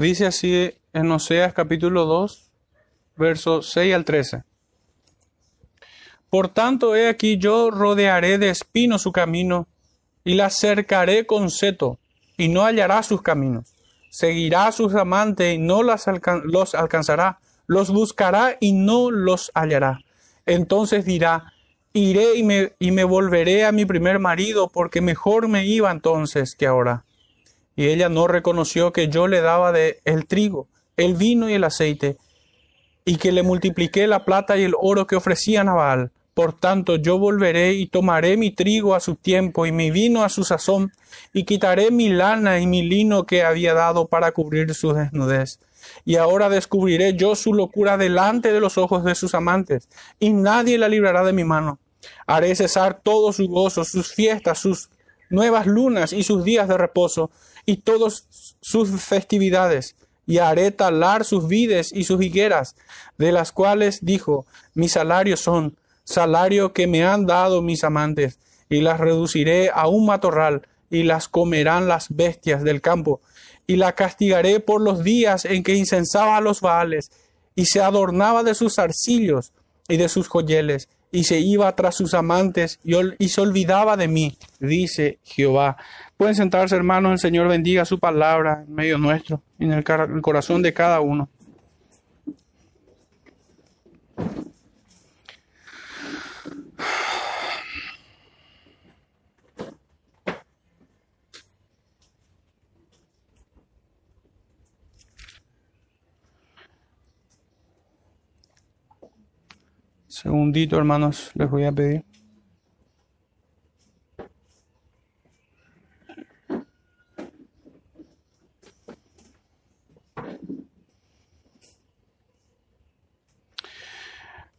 Dice así en Oseas capítulo 2, versos 6 al 13. Por tanto, he aquí yo rodearé de espino su camino, y la cercaré con seto, y no hallará sus caminos. Seguirá a sus amantes y no los alcanzará. Los buscará y no los hallará. Entonces dirá, iré y me, y me volveré a mi primer marido, porque mejor me iba entonces que ahora. Y ella no reconoció que yo le daba de el trigo, el vino y el aceite, y que le multipliqué la plata y el oro que ofrecían a. Por tanto, yo volveré y tomaré mi trigo a su tiempo y mi vino a su sazón, y quitaré mi lana y mi lino que había dado para cubrir su desnudez. Y ahora descubriré yo su locura delante de los ojos de sus amantes, y nadie la librará de mi mano. Haré cesar todo su gozo, sus fiestas, sus nuevas lunas y sus días de reposo, y todas sus festividades, y haré talar sus vides y sus higueras, de las cuales dijo, mis salarios son salario que me han dado mis amantes, y las reduciré a un matorral, y las comerán las bestias del campo, y la castigaré por los días en que incensaba a los baales, y se adornaba de sus arcillos y de sus joyeles, y se iba tras sus amantes y, y, se olvidaba de mí, dice Jehová. Pueden sentarse, hermanos, el Señor bendiga su palabra en medio nuestro, en el, el corazón de cada uno. Segundito, hermanos, les voy a pedir.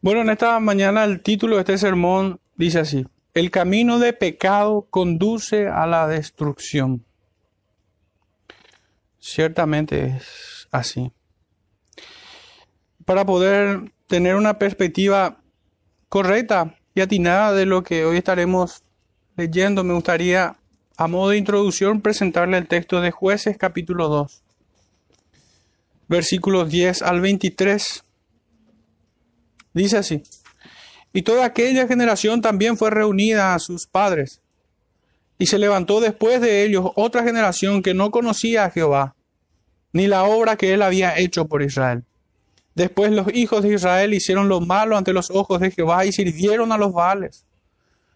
Bueno, en esta mañana el título de este sermón dice así, el camino de pecado conduce a la destrucción. Ciertamente es así. Para poder tener una perspectiva correcta y atinada de lo que hoy estaremos leyendo, me gustaría, a modo de introducción, presentarle el texto de Jueces capítulo 2, versículos 10 al 23. Dice así, y toda aquella generación también fue reunida a sus padres, y se levantó después de ellos otra generación que no conocía a Jehová, ni la obra que él había hecho por Israel. Después los hijos de Israel hicieron lo malo ante los ojos de Jehová y sirvieron a los Baales.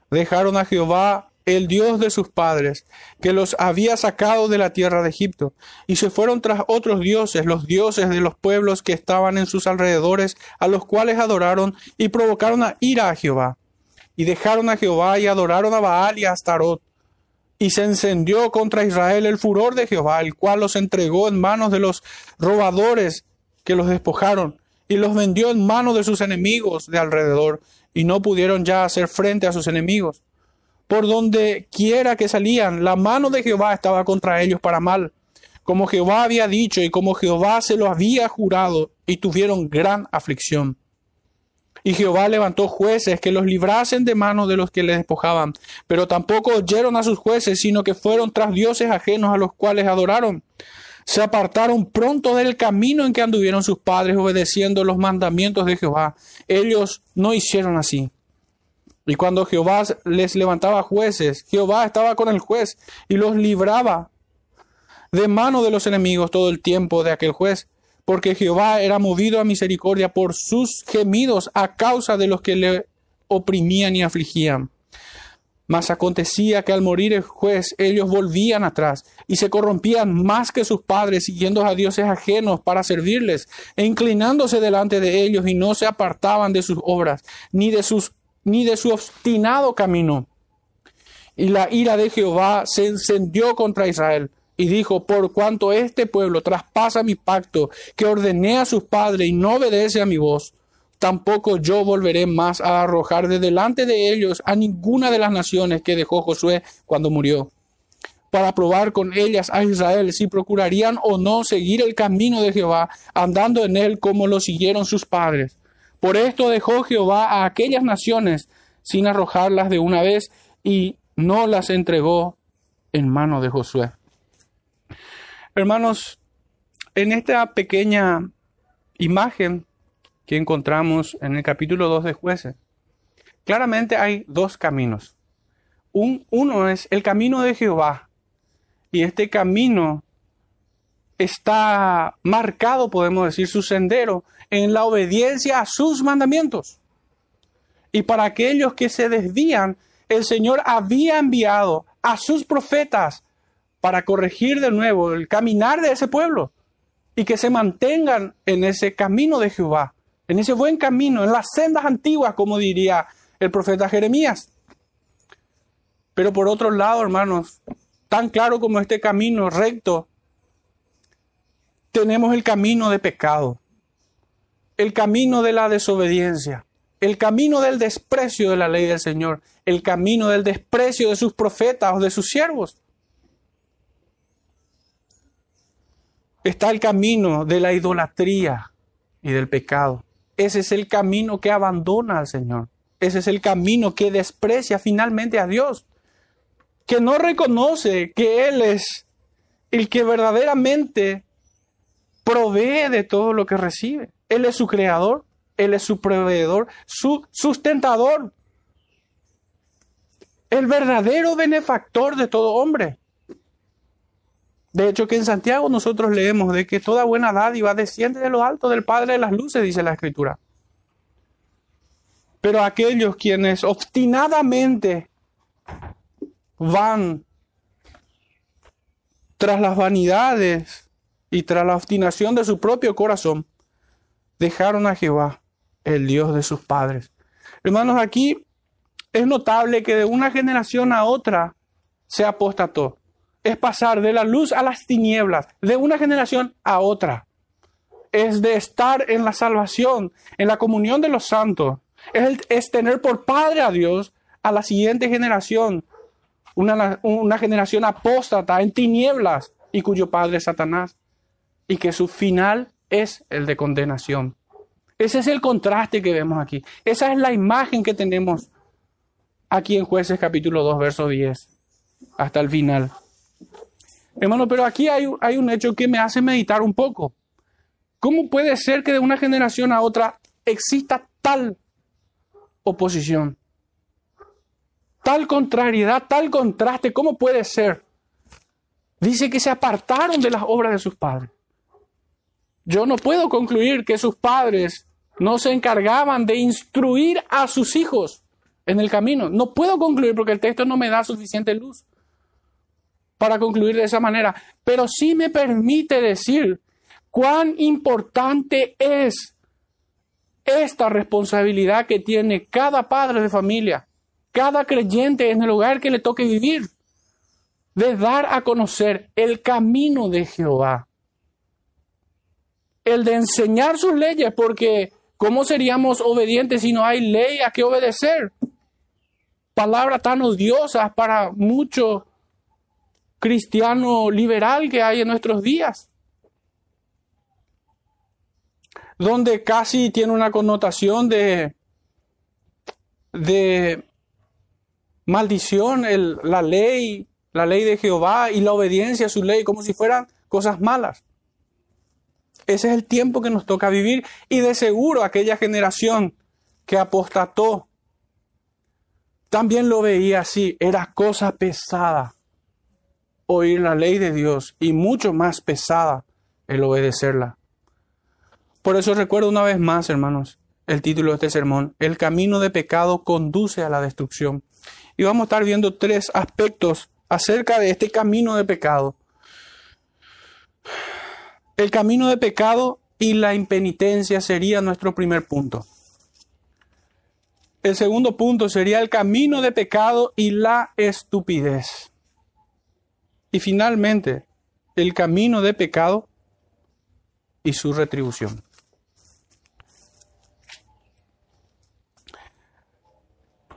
Dejaron a Jehová, el Dios de sus padres, que los había sacado de la tierra de Egipto, y se fueron tras otros dioses, los dioses de los pueblos que estaban en sus alrededores, a los cuales adoraron y provocaron a ira a Jehová. Y dejaron a Jehová y adoraron a Baal y a Astarot. Y se encendió contra Israel el furor de Jehová, el cual los entregó en manos de los robadores que los despojaron y los vendió en manos de sus enemigos de alrededor, y no pudieron ya hacer frente a sus enemigos. Por donde quiera que salían, la mano de Jehová estaba contra ellos para mal, como Jehová había dicho y como Jehová se lo había jurado, y tuvieron gran aflicción. Y Jehová levantó jueces que los librasen de manos de los que les despojaban, pero tampoco oyeron a sus jueces, sino que fueron tras dioses ajenos a los cuales adoraron se apartaron pronto del camino en que anduvieron sus padres obedeciendo los mandamientos de Jehová. Ellos no hicieron así. Y cuando Jehová les levantaba jueces, Jehová estaba con el juez y los libraba de mano de los enemigos todo el tiempo de aquel juez, porque Jehová era movido a misericordia por sus gemidos a causa de los que le oprimían y afligían. Mas acontecía que al morir el juez ellos volvían atrás y se corrompían más que sus padres, siguiendo a dioses ajenos para servirles, e inclinándose delante de ellos y no se apartaban de sus obras, ni de, sus, ni de su obstinado camino. Y la ira de Jehová se encendió contra Israel, y dijo, por cuanto este pueblo traspasa mi pacto que ordené a sus padres y no obedece a mi voz, tampoco yo volveré más a arrojar de delante de ellos a ninguna de las naciones que dejó Josué cuando murió, para probar con ellas a Israel si procurarían o no seguir el camino de Jehová, andando en él como lo siguieron sus padres. Por esto dejó Jehová a aquellas naciones sin arrojarlas de una vez y no las entregó en mano de Josué. Hermanos, en esta pequeña imagen que encontramos en el capítulo 2 de jueces, claramente hay dos caminos. Un, uno es el camino de Jehová, y este camino está marcado, podemos decir, su sendero en la obediencia a sus mandamientos. Y para aquellos que se desvían, el Señor había enviado a sus profetas para corregir de nuevo el caminar de ese pueblo y que se mantengan en ese camino de Jehová, en ese buen camino, en las sendas antiguas, como diría el profeta Jeremías. Pero por otro lado, hermanos, tan claro como este camino recto, tenemos el camino de pecado, el camino de la desobediencia, el camino del desprecio de la ley del Señor, el camino del desprecio de sus profetas o de sus siervos. Está el camino de la idolatría y del pecado. Ese es el camino que abandona al Señor. Ese es el camino que desprecia finalmente a Dios. Que no reconoce que Él es el que verdaderamente provee de todo lo que recibe. Él es su creador, Él es su proveedor, su sustentador. El verdadero benefactor de todo hombre. De hecho, que en Santiago nosotros leemos de que toda buena dádiva desciende de lo alto del Padre de las Luces, dice la Escritura. Pero aquellos quienes obstinadamente van tras las vanidades y tras la obstinación de su propio corazón, dejaron a Jehová, el Dios de sus padres. Hermanos, aquí es notable que de una generación a otra se apostató es pasar de la luz a las tinieblas, de una generación a otra. Es de estar en la salvación, en la comunión de los santos. Es, tener por padre a Dios a la siguiente generación, una, una generación apóstata en tinieblas y cuyo padre es Satanás. Y que su final es el de condenación. Ese es el contraste que vemos aquí. Esa es la imagen que tenemos aquí en jueces capítulo 2, verso 10, hasta el final. Hermano, pero aquí hay, hay un hecho que me hace meditar un poco. ¿Cómo puede ser que de una generación a otra exista tal oposición? Tal contrariedad, tal contraste, ¿cómo puede ser? Dice que se apartaron de las obras de sus padres. Yo no puedo concluir que sus padres no se encargaban de instruir a sus hijos en el camino. No puedo concluir porque el texto no me da suficiente luz para concluir de esa manera, pero sí me permite decir cuán importante es esta responsabilidad que tiene cada padre de familia, cada creyente en el lugar que le toque vivir, de dar a conocer el camino de Jehová, el de enseñar sus leyes, porque ¿cómo seríamos obedientes si no hay ley a que obedecer? Palabras tan odiosas para muchos cristiano liberal que hay en nuestros días, donde casi tiene una connotación de, de maldición, el, la ley, la ley de Jehová y la obediencia a su ley, como si fueran cosas malas. Ese es el tiempo que nos toca vivir y de seguro aquella generación que apostató también lo veía así, era cosa pesada oír la ley de Dios y mucho más pesada el obedecerla. Por eso recuerdo una vez más, hermanos, el título de este sermón, El camino de pecado conduce a la destrucción. Y vamos a estar viendo tres aspectos acerca de este camino de pecado. El camino de pecado y la impenitencia sería nuestro primer punto. El segundo punto sería el camino de pecado y la estupidez. Y finalmente, el camino de pecado y su retribución.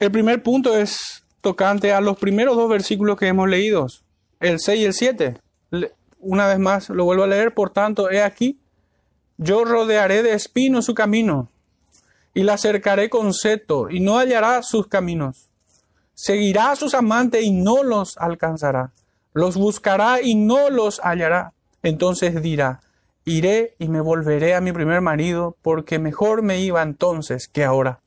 El primer punto es tocante a los primeros dos versículos que hemos leído, el 6 y el 7. Una vez más lo vuelvo a leer, por tanto, he aquí, yo rodearé de espino su camino y la cercaré con seto y no hallará sus caminos. Seguirá a sus amantes y no los alcanzará los buscará y no los hallará. Entonces dirá, iré y me volveré a mi primer marido, porque mejor me iba entonces que ahora.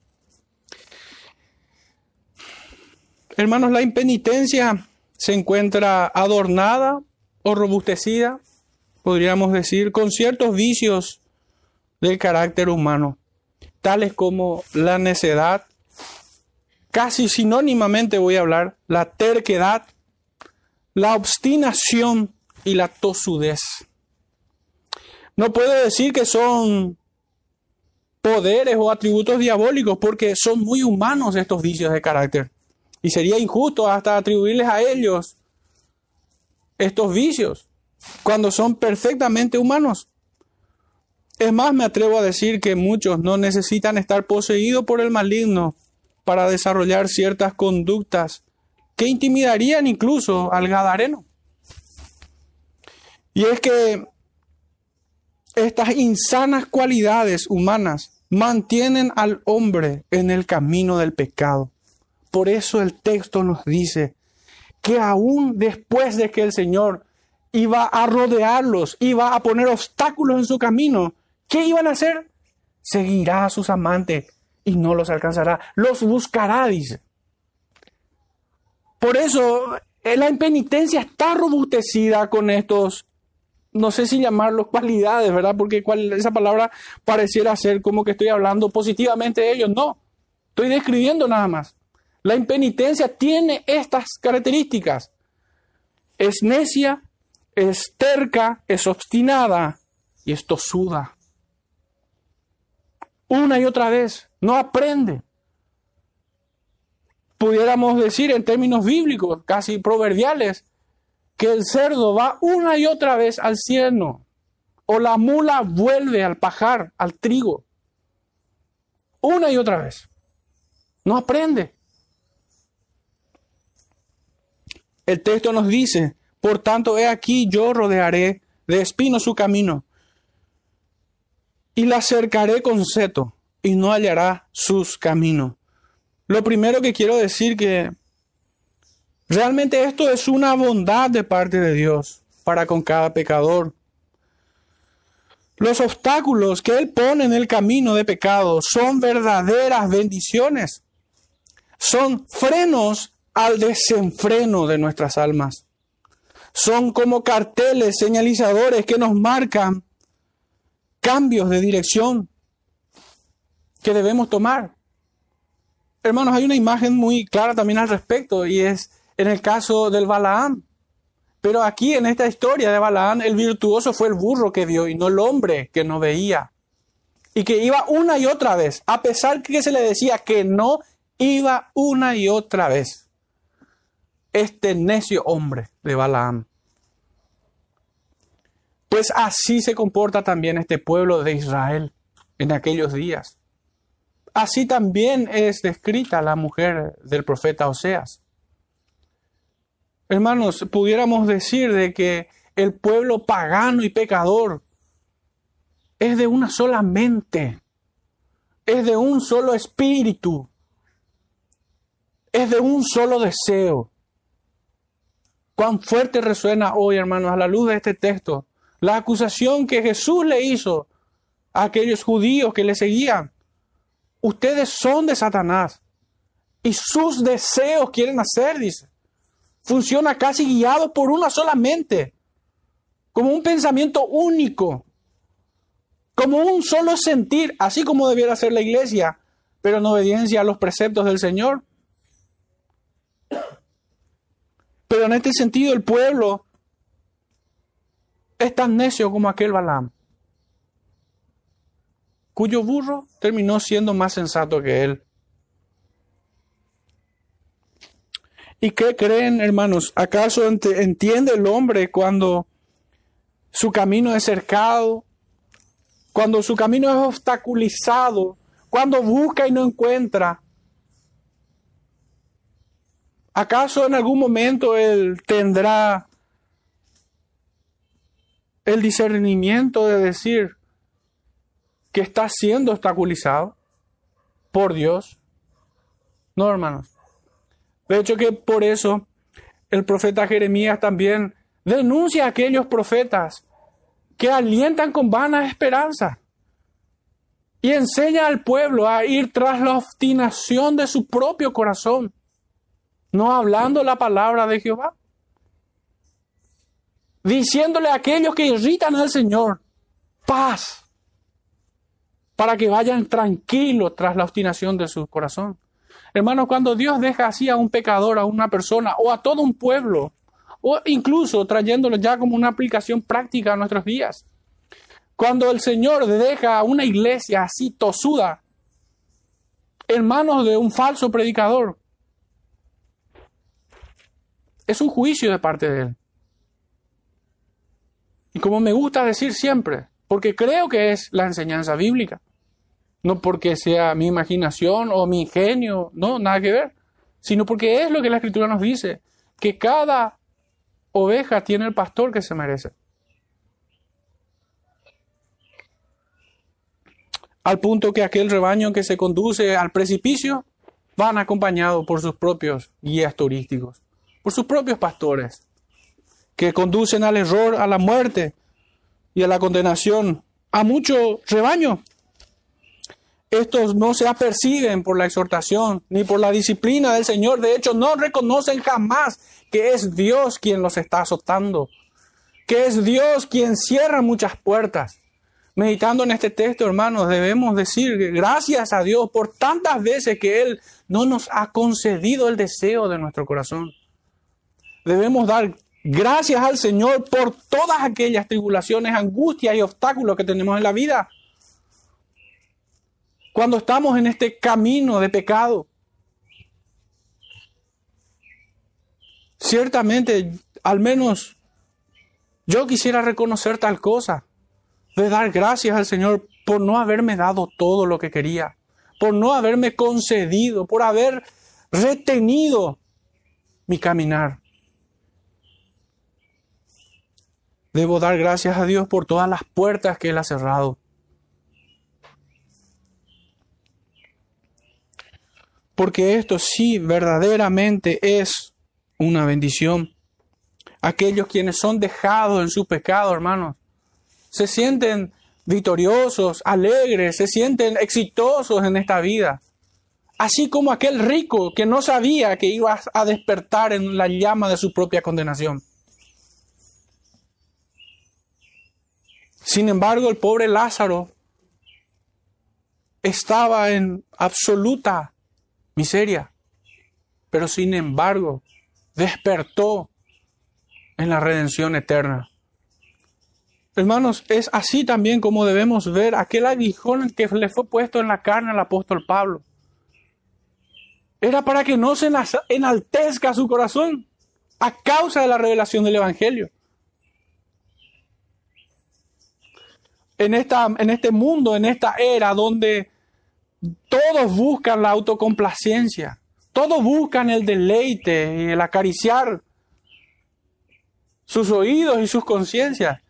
Hermanos, la impenitencia se encuentra adornada o robustecida, podríamos decir, con ciertos vicios del carácter humano, tales como la necedad, casi sinónimamente voy a hablar, la terquedad, la obstinación y la tosudez. No puedo decir que son poderes o atributos diabólicos porque son muy humanos estos vicios de carácter. Y sería injusto hasta atribuirles a ellos estos vicios cuando son perfectamente humanos. Es más, me atrevo a decir que muchos no necesitan estar poseídos por el maligno para desarrollar ciertas conductas que intimidarían incluso al gadareno. Y es que estas insanas cualidades humanas mantienen al hombre en el camino del pecado. Por eso el texto nos dice que aún después de que el Señor iba a rodearlos, iba a poner obstáculos en su camino, ¿qué iban a hacer? Seguirá a sus amantes y no los alcanzará, los buscará, dice. Por eso eh, la impenitencia está robustecida con estos, no sé si llamarlos cualidades, ¿verdad? Porque esa palabra pareciera ser como que estoy hablando positivamente de ellos. No, estoy describiendo nada más. La impenitencia tiene estas características. Es necia, es terca, es obstinada y es tosuda. Una y otra vez, no aprende. Pudiéramos decir en términos bíblicos, casi proverbiales, que el cerdo va una y otra vez al cielo, o la mula vuelve al pajar, al trigo. Una y otra vez. No aprende. El texto nos dice, por tanto, he aquí yo rodearé de espino su camino y la cercaré con seto y no hallará sus caminos. Lo primero que quiero decir que realmente esto es una bondad de parte de Dios para con cada pecador. Los obstáculos que Él pone en el camino de pecado son verdaderas bendiciones. Son frenos al desenfreno de nuestras almas. Son como carteles señalizadores que nos marcan cambios de dirección que debemos tomar. Hermanos, hay una imagen muy clara también al respecto y es en el caso del Balaam. Pero aquí en esta historia de Balaam, el virtuoso fue el burro que vio y no el hombre que no veía. Y que iba una y otra vez, a pesar que se le decía que no, iba una y otra vez este necio hombre de Balaam. Pues así se comporta también este pueblo de Israel en aquellos días. Así también es descrita la mujer del profeta Oseas. Hermanos, pudiéramos decir de que el pueblo pagano y pecador es de una sola mente, es de un solo espíritu, es de un solo deseo. Cuán fuerte resuena hoy, hermanos, a la luz de este texto, la acusación que Jesús le hizo a aquellos judíos que le seguían. Ustedes son de Satanás y sus deseos quieren hacer, dice. Funciona casi guiado por una sola mente, como un pensamiento único, como un solo sentir, así como debiera ser la iglesia, pero en obediencia a los preceptos del Señor. Pero en este sentido el pueblo es tan necio como aquel Balaam, cuyo burro terminó siendo más sensato que él. ¿Y qué creen, hermanos? ¿Acaso entiende el hombre cuando su camino es cercado, cuando su camino es obstaculizado, cuando busca y no encuentra, ¿Acaso en algún momento Él tendrá el discernimiento de decir que está siendo obstaculizado por Dios? No, hermanos. De hecho que por eso el profeta Jeremías también denuncia a aquellos profetas que alientan con vana esperanza y enseña al pueblo a ir tras la obstinación de su propio corazón, no hablando la palabra de Jehová, diciéndole a aquellos que irritan al Señor, paz, para que vayan tranquilos tras la obstinación de su corazón. Hermanos, cuando Dios deja así a un pecador, a una persona o a todo un pueblo, o incluso trayéndolo ya como una aplicación práctica a nuestros días, cuando el Señor deja a una iglesia así tosuda en manos de un falso predicador, es un juicio de parte de Él. Y como me gusta decir siempre, porque creo que es la enseñanza bíblica, no porque sea mi imaginación o mi ingenio, no, nada que ver, sino porque es lo que la Escritura nos dice, que cada oveja tiene el pastor que se merece. al punto que aquel rebaño que se conduce al precipicio van acompañados por sus propios guías turísticos, por sus propios pastores, que conducen al error, a la muerte y a la condenación a mucho rebaño. Estos no se aperciben por la exhortación ni por la disciplina del Señor. De hecho, no reconocen jamás que es Dios quien los está azotando, que es Dios quien cierra muchas puertas Meditando en este texto, hermanos, debemos decir gracias a Dios por tantas veces que Él no nos ha concedido el deseo de nuestro corazón. Debemos dar gracias al Señor por todas aquellas tribulaciones, angustias y obstáculos que tenemos en la vida. Cuando estamos en este camino de pecado, ciertamente, al menos yo quisiera reconocer tal cosa de dar gracias al Señor por no haberme dado todo lo que quería, por no haberme concedido, por haber retenido mi caminar. Debo dar gracias a Dios por todas las puertas que Él ha cerrado. Porque esto sí verdaderamente es una bendición. Aquellos quienes son dejados en su pecado, hermanos, se sienten victoriosos, alegres, se sienten exitosos en esta vida. Así como aquel rico que no sabía que iba a despertar en la llama de su propia condenación. Sin embargo, el pobre Lázaro estaba en absoluta miseria, pero sin embargo despertó en la redención eterna. Hermanos, es así también como debemos ver aquel aguijón que le fue puesto en la carne al apóstol Pablo. Era para que no se enaltezca su corazón a causa de la revelación del Evangelio. En, esta, en este mundo, en esta era donde todos buscan la autocomplacencia, todos buscan el deleite y el acariciar sus oídos y sus conciencias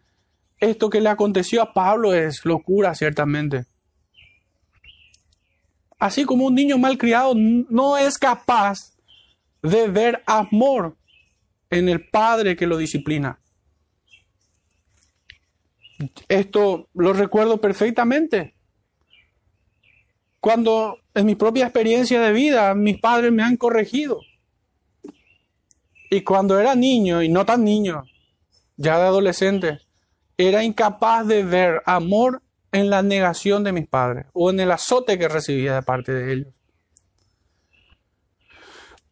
esto que le aconteció a Pablo es locura, ciertamente. Así como un niño malcriado no es capaz de ver amor en el padre que lo disciplina. Esto lo recuerdo perfectamente. Cuando en mi propia experiencia de vida mis padres me han corregido. Y cuando era niño, y no tan niño, ya de adolescente, era incapaz de ver amor en la negación de mis padres o en el azote que recibía de parte de ellos.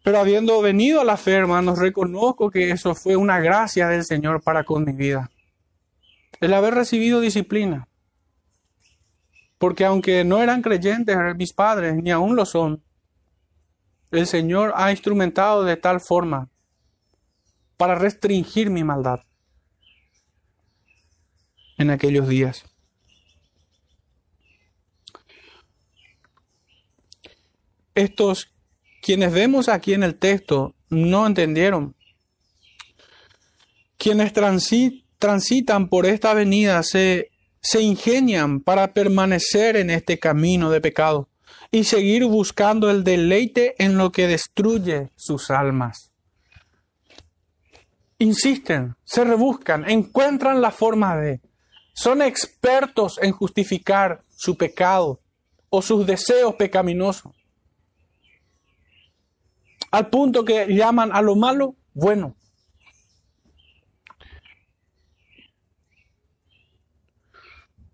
Pero habiendo venido a la fe, hermanos, reconozco que eso fue una gracia del Señor para con mi vida. El haber recibido disciplina. Porque aunque no eran creyentes mis padres, ni aún lo son, el Señor ha instrumentado de tal forma para restringir mi maldad en aquellos días. Estos, quienes vemos aquí en el texto, no entendieron. Quienes transitan por esta avenida se, se ingenian para permanecer en este camino de pecado y seguir buscando el deleite en lo que destruye sus almas. Insisten, se rebuscan, encuentran la forma de, son expertos en justificar su pecado o sus deseos pecaminosos. Al punto que llaman a lo malo bueno.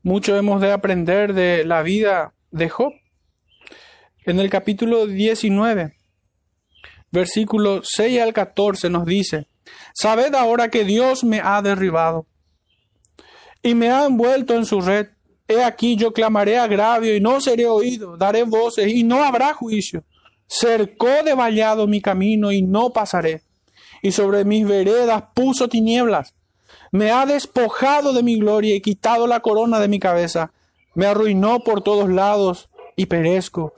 Mucho hemos de aprender de la vida de Job. En el capítulo 19, versículo 6 al 14 nos dice, Sabed ahora que Dios me ha derribado y me ha envuelto en su red. He aquí yo clamaré agravio y no seré oído, daré voces y no habrá juicio. Cercó de vallado mi camino y no pasaré, y sobre mis veredas puso tinieblas. Me ha despojado de mi gloria y quitado la corona de mi cabeza. Me arruinó por todos lados y perezco.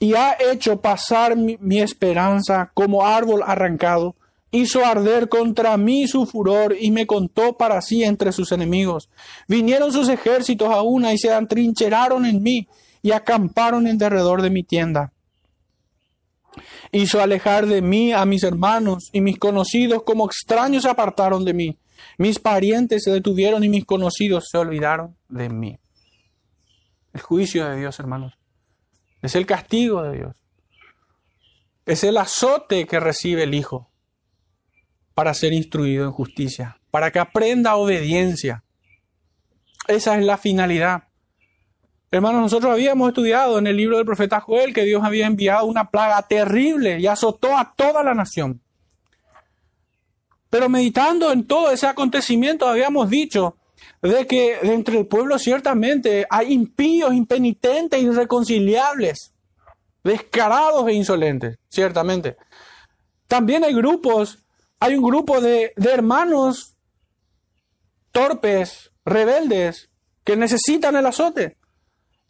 Y ha hecho pasar mi, esperanza como árbol arrancado hizo arder contra mí su furor y me contó para sí entre sus enemigos. Vinieron sus ejércitos a una y se atrincheraron en mí y acamparon en derredor de mi tienda. Hizo alejar de mí a mis hermanos y mis conocidos como extraños se apartaron de mí. Mis parientes se detuvieron y mis conocidos se olvidaron de mí. El juicio de Dios, hermanos, es el castigo de Dios. Es el azote que recibe el Hijo para ser instruido en justicia, para que aprenda obediencia. Esa es la finalidad. Hermanos, nosotros habíamos estudiado en el libro del profeta Joel que Dios había enviado una plaga terrible y azotó a toda la nación. Pero meditando en todo ese acontecimiento habíamos dicho de que entre el pueblo ciertamente hay impíos, impenitentes, irreconciliables, descarados e insolentes, ciertamente. También hay grupos hay un grupo de, hermanos torpes, rebeldes, que necesitan el azote.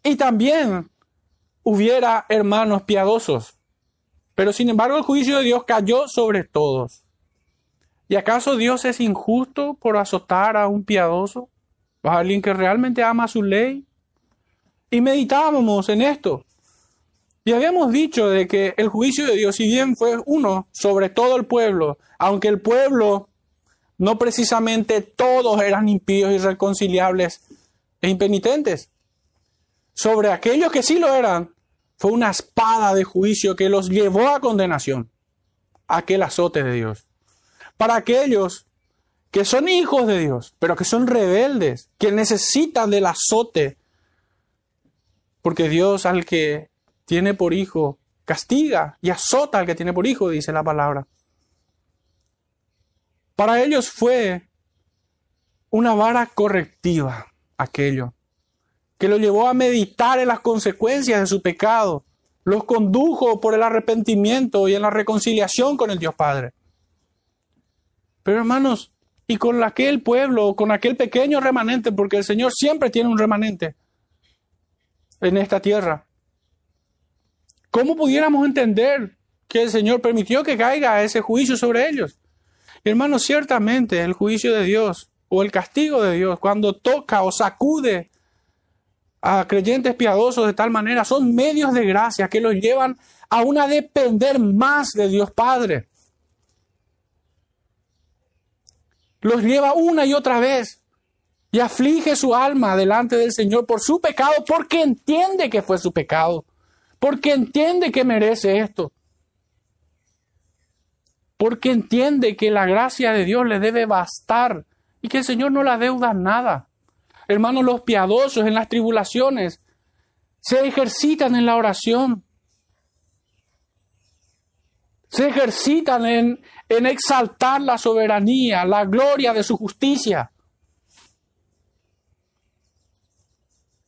Y también hubiera hermanos piadosos. Pero sin embargo el juicio de Dios cayó sobre todos. ¿Y acaso Dios es injusto por azotar a un piadoso? ¿A alguien que realmente ama su ley? Y meditábamos en esto. Y habíamos dicho de que el juicio de Dios, si bien fue uno sobre todo el pueblo, aunque el pueblo no precisamente todos eran impíos, irreconciliables e impenitentes, sobre aquellos que sí lo eran, fue una espada de juicio que los llevó a condenación, aquel azote de Dios. Para aquellos que son hijos de Dios, pero que son rebeldes, que necesitan del azote, porque Dios al que tiene por hijo, castiga y azota al que tiene por hijo, dice la palabra. Para ellos fue una vara correctiva aquello, que lo llevó a meditar en las consecuencias de su pecado, los condujo por el arrepentimiento y en la reconciliación con el Dios Padre. Pero hermanos, y con aquel pueblo, con aquel pequeño remanente, porque el Señor siempre tiene un remanente en esta tierra, ¿Cómo pudiéramos entender que el Señor permitió que caiga ese juicio sobre ellos? Hermanos, ciertamente el juicio de Dios o el castigo de Dios, cuando toca o sacude a creyentes piadosos de tal manera, son medios de gracia que los llevan a una depender más de Dios Padre. Los lleva una y otra vez y aflige su alma delante del Señor por su pecado, porque entiende que fue su pecado porque entiende que merece esto. Porque entiende que la gracia de Dios le debe bastar y que el Señor no la deuda nada. Hermanos, los piadosos en las tribulaciones se ejercitan en la oración. Se ejercitan en, en exaltar la soberanía, la gloria de su justicia.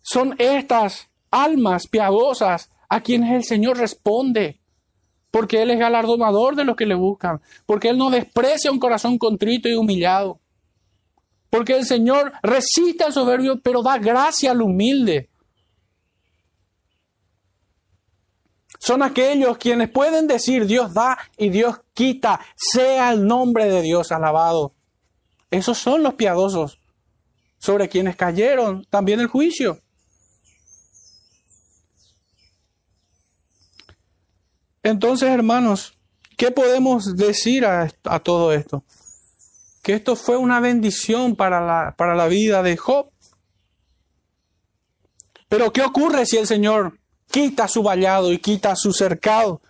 Son estas almas piadosas a quienes el Señor responde, porque Él es galardonador de los que le buscan, porque Él no desprecia un corazón contrito y humillado, porque el Señor resiste al soberbio, pero da gracia al humilde. Son aquellos quienes pueden decir Dios da y Dios quita, sea el nombre de Dios alabado. Esos son los piadosos sobre quienes cayeron también el juicio. Entonces, hermanos, ¿qué podemos decir a, todo esto? Que esto fue una bendición para la, para la vida de Job Pero ¿qué ocurre si el Señor quita su vallado y quita su cercado?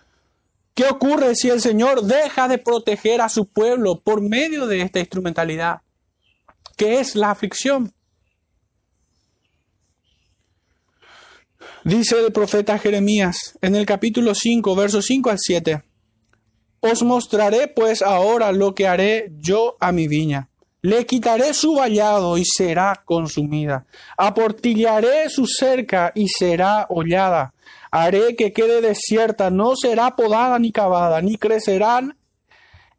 ¿Qué ocurre si el Señor deja de proteger a su pueblo por medio de esta instrumentalidad? ¿Qué es la aflicción? Dice el profeta Jeremías en el capítulo 5, versos 5 al 7. Os mostraré pues ahora lo que haré yo a mi viña. Le quitaré su vallado y será consumida. Aportillaré su cerca y será hollada. Haré que quede desierta, no será podada ni cavada, ni crecerán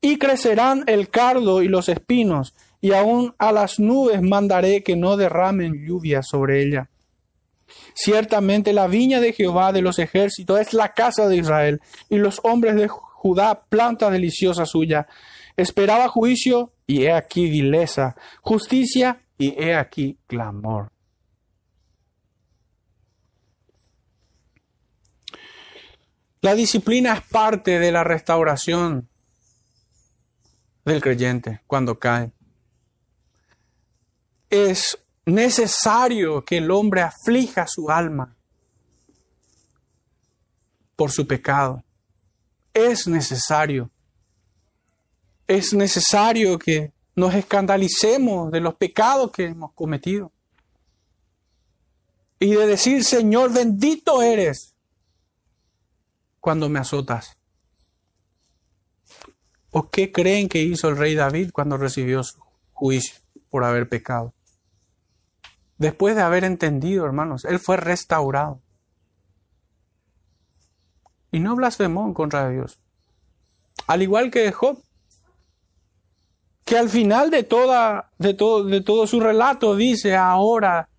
y crecerán el cardo y los espinos, y aun a las nubes mandaré que no derramen lluvia sobre ella. Ciertamente la viña de Jehová de los ejércitos es la casa de Israel, y los hombres de Judá planta deliciosa suya. Esperaba juicio, y he aquí vileza, justicia, y he aquí clamor. La disciplina es parte de la restauración del creyente cuando cae. Es necesario que el hombre aflija su alma por su pecado. Es necesario. Es necesario que nos escandalicemos de los pecados que hemos cometido. Y de decir, Señor, bendito eres cuando me azotas. ¿O qué creen que hizo el rey David cuando recibió su juicio por haber pecado? Después de haber entendido, hermanos, él fue restaurado. Y no blasfemó en contra de Dios. Al igual que Job, que al final de, toda, de, todo, de todo su relato dice, ahora,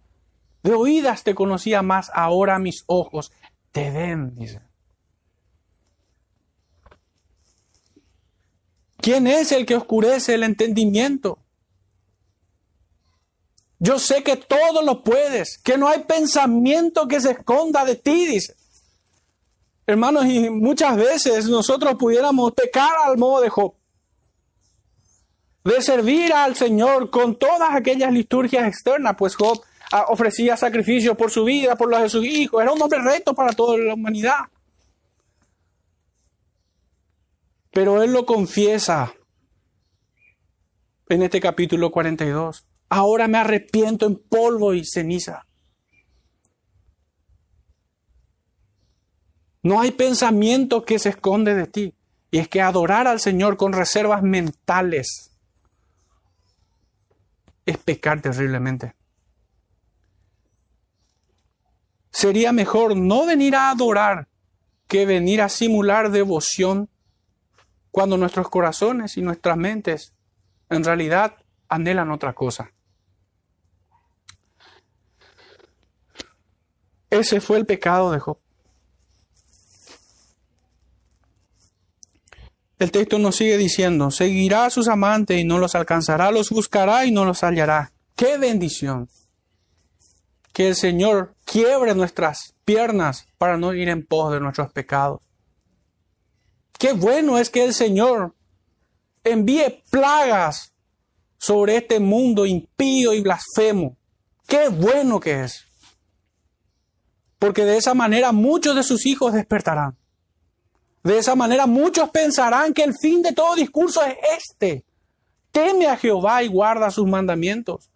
de oídas te conocía más, ahora mis ojos te ven, dice. ¿Quién es el que oscurece el entendimiento? Yo sé que todo lo puedes, que no hay pensamiento que se esconda de ti, dice. Hermanos, y muchas veces nosotros pudiéramos pecar al modo de Job, de servir al Señor con todas aquellas liturgias externas, pues Job ah, ofrecía sacrificios por su vida, por los de sus hijos, era un hombre recto para toda la humanidad. Pero él lo confiesa en este capítulo 42. Ahora me arrepiento en polvo y ceniza. No hay pensamiento que se esconde de ti. Y es que adorar al Señor con reservas mentales es pecar terriblemente. Sería mejor no venir a adorar que venir a simular devoción cuando nuestros corazones y nuestras mentes en realidad anhelan otra cosa. Ese fue el pecado de Job. El texto nos sigue diciendo, seguirá a sus amantes y no los alcanzará, los buscará y no los hallará. ¡Qué bendición! Que el Señor quiebre nuestras piernas para no ir en pos de nuestros pecados. Qué bueno es que el Señor envíe plagas sobre este mundo impío y blasfemo. Qué bueno que es porque de esa manera muchos de sus hijos despertarán. De esa manera muchos pensarán que el fin de todo discurso es este. Teme a Jehová y guarda sus mandamientos.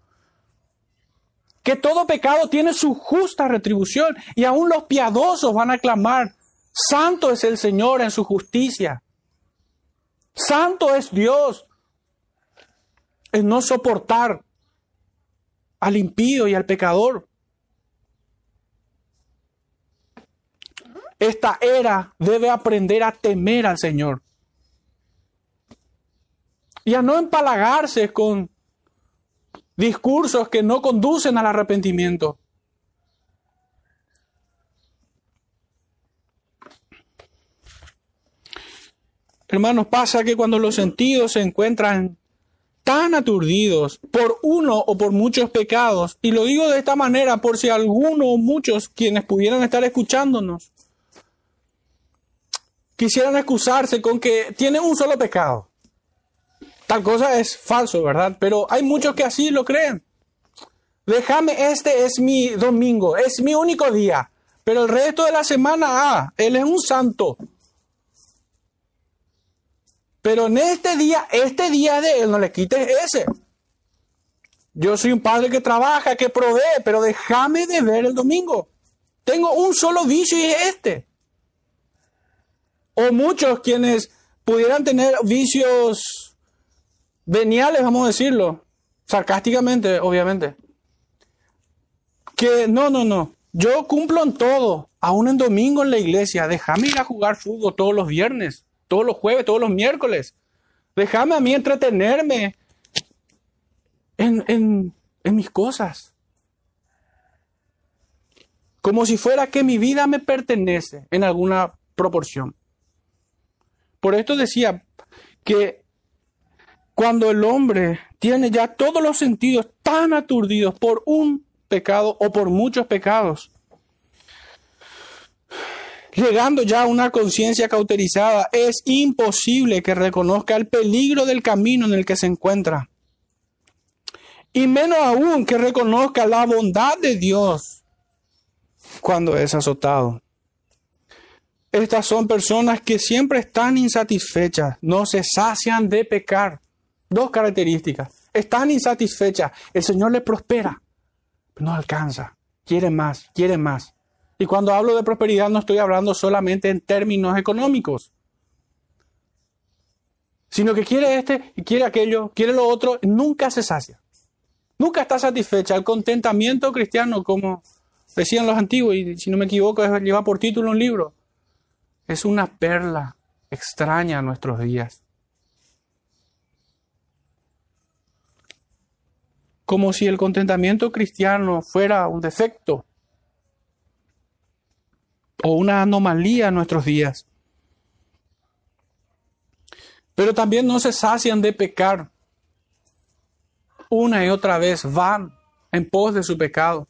Que todo pecado tiene su justa retribución y aún los piadosos van a clamar, Santo es el Señor en su justicia. Santo es Dios en no soportar al impío y al pecador. Esta era debe aprender a temer al Señor. Y a no empalagarse con discursos que no conducen al arrepentimiento. Hermanos, pasa que cuando los sentidos se encuentran tan aturdidos por uno o por muchos pecados, y lo digo de esta manera por si alguno o muchos quienes pudieran estar escuchándonos quisieran excusarse con que tiene un solo pecado. Tal cosa es falso, ¿verdad? Pero hay muchos que así lo creen. Déjame, este es mi domingo, es mi único día. Pero el resto de la semana, ah, Él es un santo. Pero en este día, este día de Él, no le quites ese. Yo soy un padre que trabaja, que provee, pero déjame de ver el domingo. Tengo un solo vicio y es este. O muchos quienes pudieran tener vicios veniales, vamos a decirlo, sarcásticamente, obviamente. Que no, no, no. Yo cumplo en todo, aún en domingo en la iglesia. Déjame ir a jugar fútbol todos los viernes, todos los jueves, todos los miércoles. Déjame a mí entretenerme en, en, en mis cosas. Como si fuera que mi vida me pertenece en alguna proporción. Por esto decía que cuando el hombre tiene ya todos los sentidos tan aturdidos por un pecado o por muchos pecados, llegando ya a una conciencia cauterizada, es imposible que reconozca el peligro del camino en el que se encuentra. Y menos aún que reconozca la bondad de Dios cuando es azotado. Estas son personas que siempre están insatisfechas, no se sacian de pecar. Dos características. Están insatisfechas. El Señor les prospera, pero no alcanza. Quiere más, quiere más. Y cuando hablo de prosperidad no estoy hablando solamente en términos económicos, sino que quiere este y quiere aquello, quiere lo otro, nunca se sacia. Nunca está satisfecha. El contentamiento cristiano, como decían los antiguos, y si no me equivoco, lleva por título un libro, es una perla extraña a nuestros días. Como si el contentamiento cristiano fuera un defecto o una anomalía en nuestros días. Pero también no se sacian de pecar. Una y otra vez van en pos de su pecado.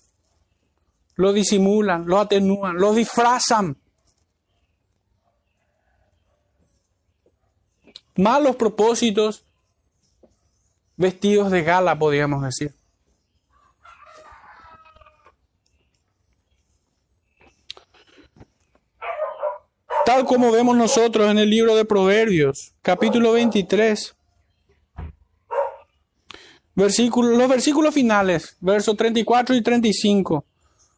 Lo disimulan, lo atenúan, lo disfrazan malos propósitos vestidos de gala, podríamos decir. Tal como vemos nosotros en el libro de Proverbios, capítulo 23, versículo, los versículos finales, versos 34 y 35,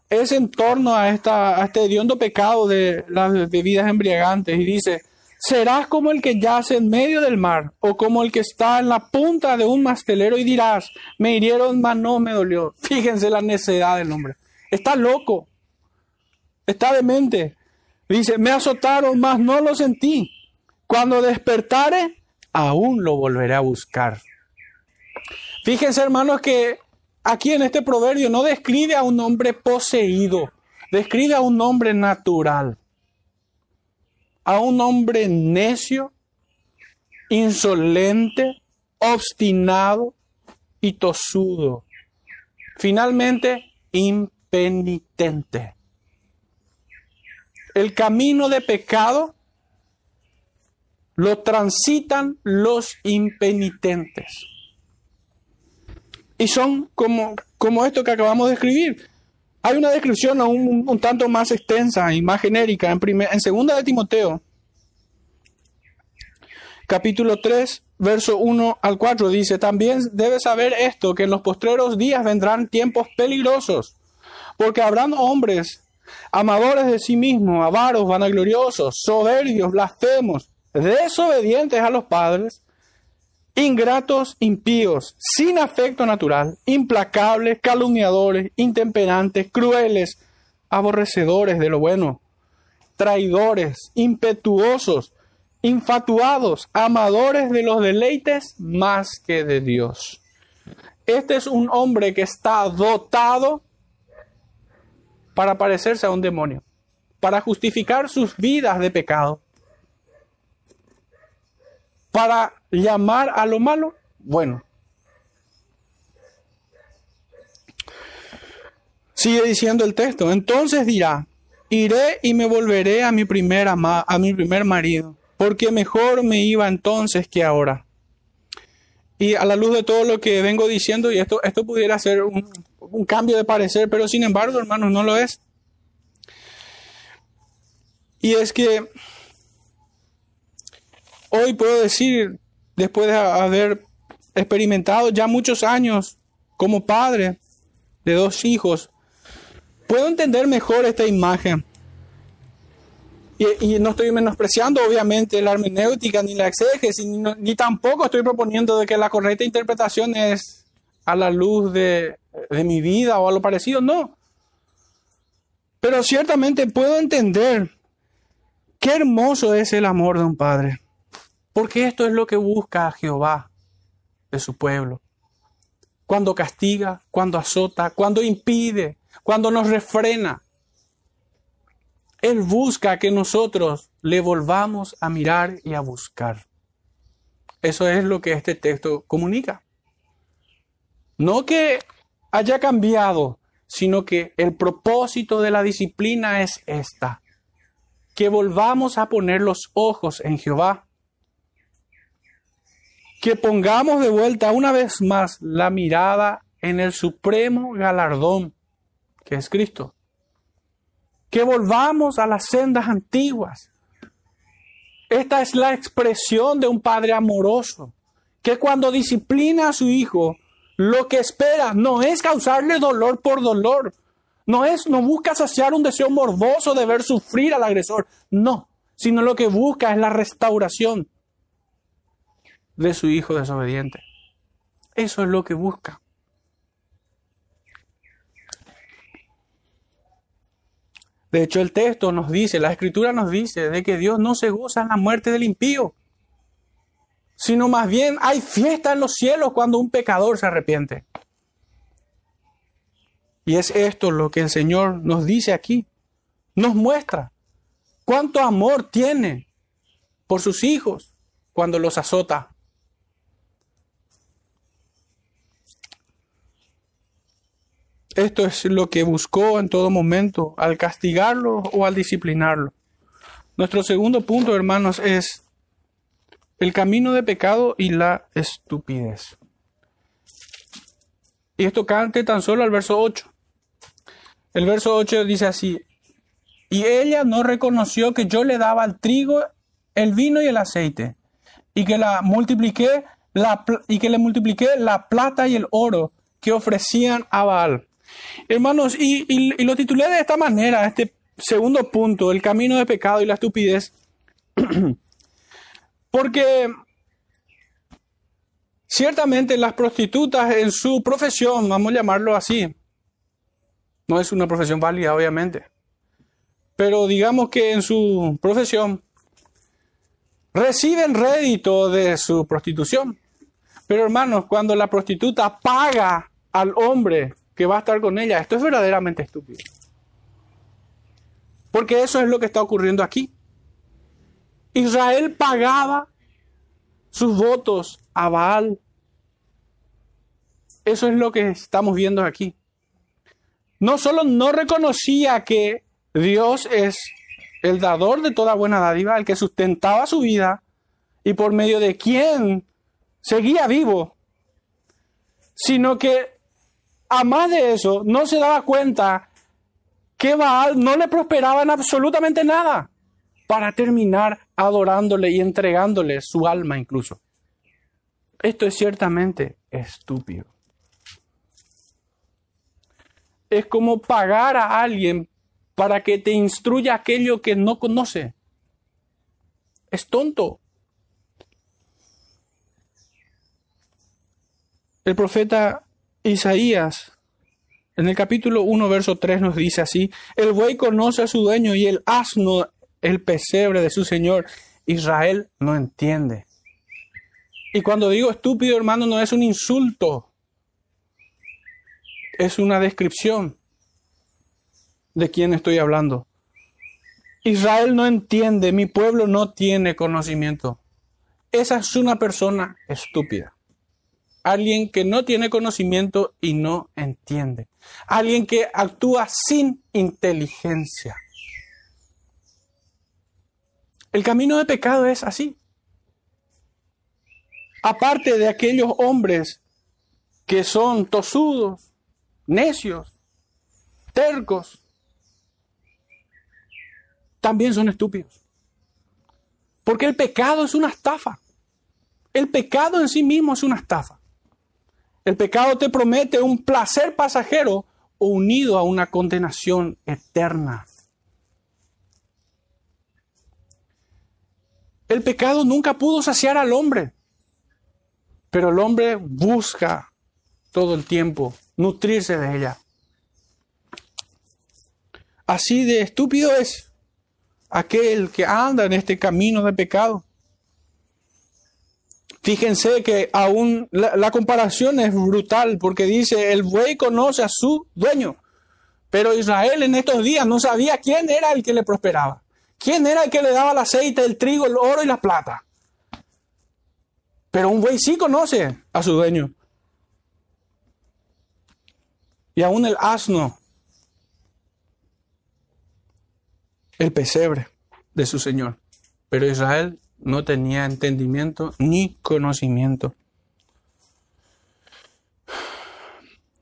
es en torno a, esta, a este hediondo pecado de las bebidas embriagantes y dice, Serás como el que yace en medio del mar, o como el que está en la punta de un mastelero y dirás, me hirieron, mas no me dolió. Fíjense la necedad del hombre. Está loco. Está demente. Dice, me azotaron, mas no lo sentí. Cuando despertare, aún lo volveré a buscar. Fíjense, hermanos, que aquí en este proverbio no describe a un hombre poseído, describe a un hombre natural a un hombre necio, insolente, obstinado y tosudo. Finalmente, impenitente. El camino de pecado lo transitan los impenitentes. Y son como, como esto que acabamos de escribir. Hay una descripción un, tanto más extensa y más genérica en, primer, en segunda de Timoteo, capítulo 3, verso 1 al 4 dice, también debes saber esto, que en los postreros días vendrán tiempos peligrosos, porque habrán hombres amadores de sí mismos, avaros, vanagloriosos, soberbios, blasfemos, desobedientes a los padres, ingratos, impíos, sin afecto natural, implacables, calumniadores, intemperantes, crueles, aborrecedores de lo bueno, traidores, impetuosos, infatuados, amadores de los deleites más que de Dios. Este es un hombre que está dotado para parecerse a un demonio, para justificar sus vidas de pecado, para llamar a lo malo bueno. Sigue diciendo el texto, entonces dirá, iré y me volveré a mi primer, a mi primer marido, porque mejor me iba entonces que ahora. Y a la luz de todo lo que vengo diciendo, y esto, esto pudiera ser un, un cambio de parecer, pero sin embargo, hermanos, no lo es. Y es que hoy puedo decir, después de haber experimentado ya muchos años como padre de dos hijos, puedo entender mejor esta imagen. Y, no estoy menospreciando, obviamente, la hermenéutica ni la exégesis, ni, ni, tampoco estoy proponiendo de que la correcta interpretación es a la luz de, de mi vida o a lo parecido, no. Pero ciertamente puedo entender qué hermoso es el amor de un padre, porque esto es lo que busca Jehová de su pueblo. Cuando castiga, cuando azota, cuando impide, cuando nos refrena. Él busca que nosotros le volvamos a mirar y a buscar. Eso es lo que este texto comunica. No que haya cambiado, sino que el propósito de la disciplina es esta, que volvamos a poner los ojos en Jehová, que pongamos de vuelta una vez más la mirada en el supremo galardón, que es Cristo, que volvamos a las sendas antiguas. Esta es la expresión de un padre amoroso, que cuando disciplina a su hijo, lo que espera no es causarle dolor por dolor. No es, no busca saciar un deseo morboso de ver sufrir al agresor. No, sino lo que busca es la restauración de su hijo desobediente. Eso es lo que busca. De hecho, el texto nos dice, la escritura nos dice, de que Dios no se goza en la muerte del impío sino más bien hay fiesta en los cielos cuando un pecador se arrepiente. Y es esto lo que el Señor nos dice aquí, nos muestra cuánto amor tiene por sus hijos cuando los azota. Esto es lo que buscó en todo momento, al castigarlo o al disciplinarlo. Nuestro segundo punto, hermanos, es el camino de pecado y la estupidez. Y esto cante tan solo al verso 8. El verso 8 dice así, y ella no reconoció que yo le daba el trigo, el vino y el aceite, y que la multipliqué la, y que le multipliqué la plata y el oro que ofrecían a Baal. Hermanos, y, y lo titulé de esta manera, este segundo punto, el camino de pecado y la estupidez. Porque ciertamente las prostitutas en su profesión, vamos a llamarlo así, no es una profesión válida, obviamente, pero digamos que en su profesión reciben rédito de su prostitución. Pero hermanos, cuando la prostituta paga al hombre que va a estar con ella, esto es verdaderamente estúpido. Porque eso es lo que está ocurriendo aquí. Israel pagaba sus votos a Baal. Eso es lo que estamos viendo aquí. No solo no reconocía que Dios es el dador de toda buena dádiva, el que sustentaba su vida y por medio de quien seguía vivo, sino que, más de eso, no se daba cuenta que Baal no le prosperaba en absolutamente nada para terminar adorándole y entregándole su alma incluso. Esto es ciertamente estúpido. Es como pagar a alguien para que te instruya aquello que no conoce. Es tonto. El profeta Isaías en el capítulo 1, verso 3 nos dice así, el buey conoce a su dueño y el asno el pesebre de su Señor. Israel no entiende. Y cuando digo estúpido, hermano, no es un insulto. Es una descripción de quién estoy hablando. Israel no entiende, mi pueblo no tiene conocimiento. Esa es una persona estúpida. Alguien que no tiene conocimiento y no entiende. Alguien que actúa sin inteligencia. El camino de pecado es así. Aparte de aquellos hombres que son tosudos, necios, tercos, también son estúpidos. Porque el pecado es una estafa. El pecado en sí mismo es una estafa. El pecado te promete un placer pasajero unido a una condenación eterna. El pecado nunca pudo saciar al hombre, pero el hombre busca todo el tiempo nutrirse de ella. Así de estúpido es aquel que anda en este camino de pecado. Fíjense que aún la, comparación es brutal porque dice, el buey conoce a su dueño, pero Israel en estos días no sabía quién era el que le prosperaba, quién era el que le daba el aceite, el trigo, el oro y la plata. Pero un buey sí conoce a su dueño. Y aún el asno el pesebre de su Señor. Pero Israel no tenía entendimiento ni conocimiento.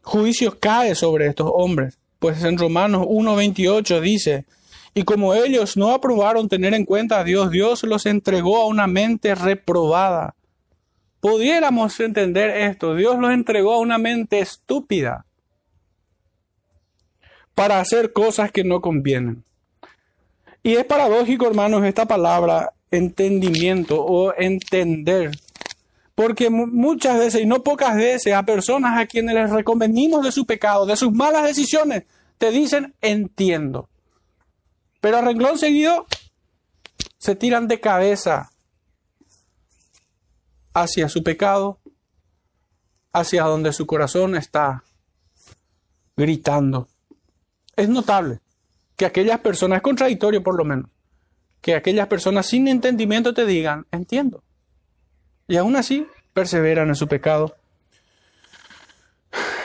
Juicio cae sobre estos hombres, pues en Romanos 1.28 dice, y como ellos no aprobaron tener en cuenta a Dios, Dios los entregó a una mente reprobada. Pudiéramos entender esto, Dios los entregó a una mente estúpida para hacer cosas que no convienen. Y es paradójico, hermanos, esta palabra entendimiento o entender. Porque muchas veces, y no pocas veces, a personas a quienes les reconvenimos de su pecado, de sus malas decisiones, te dicen entiendo. Pero a renglón seguido se tiran de cabeza hacia su pecado, hacia donde su corazón está gritando. Es notable que aquellas personas, es contradictorio por lo menos, que aquellas personas sin entendimiento te digan, entiendo. Y aún así perseveran en su pecado.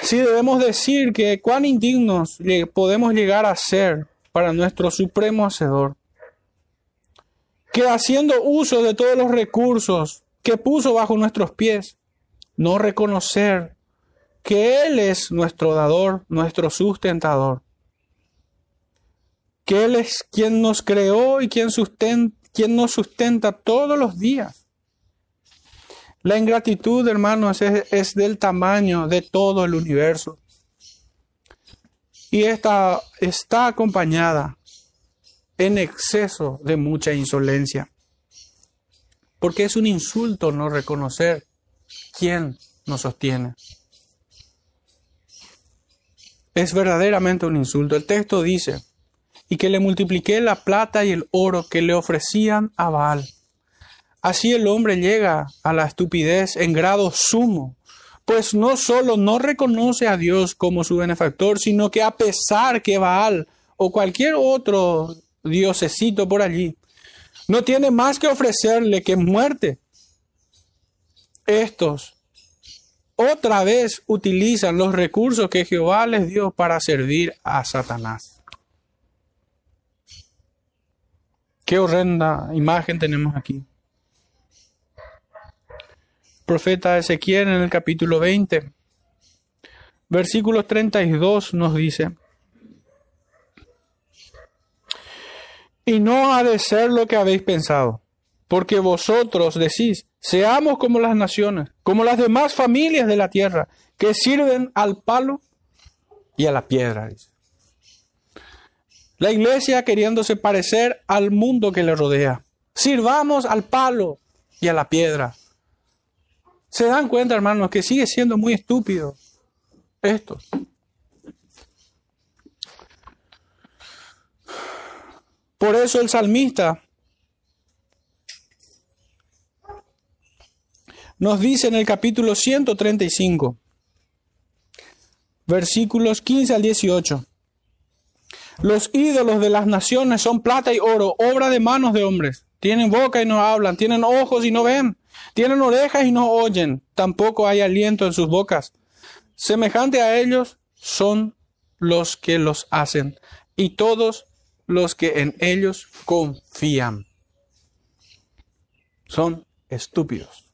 Sí debemos decir que cuán indignos podemos llegar a ser para nuestro supremo Hacedor, que haciendo uso de todos los recursos que puso bajo nuestros pies, no reconocer que Él es nuestro dador, nuestro sustentador, que Él es quien nos creó y quien, quien nos sustenta todos los días. La ingratitud, hermanos, es, del tamaño de todo el universo. Y esta está acompañada en exceso de mucha insolencia. Porque es un insulto no reconocer quién nos sostiene. Es verdaderamente un insulto. El texto dice, y que le multipliqué la plata y el oro que le ofrecían a Baal. Así el hombre llega a la estupidez en grado sumo, pues no solo no reconoce a Dios como su benefactor, sino que a pesar que Baal o cualquier otro diosecito por allí no tiene más que ofrecerle que muerte, estos otra vez utilizan los recursos que Jehová les dio para servir a Satanás. Qué horrenda imagen tenemos aquí. Profeta Ezequiel en el capítulo 20, versículo 32 nos dice, y no ha de ser lo que habéis pensado, porque vosotros decís, seamos como las naciones, como las demás familias de la tierra, que sirven al palo y a la piedra. La iglesia queriéndose parecer al mundo que le rodea. Sirvamos al palo y a la piedra. Se dan cuenta, hermanos, que sigue siendo muy estúpido esto. Por eso el salmista nos dice en el capítulo 135, versículos 15 al 18. Los ídolos de las naciones son plata y oro, obra de manos de hombres. Tienen boca y no hablan, tienen ojos y no ven, tienen orejas y no oyen, tampoco hay aliento en sus bocas. Semejante a ellos son los que los hacen y todos los que en ellos confían. Son estúpidos.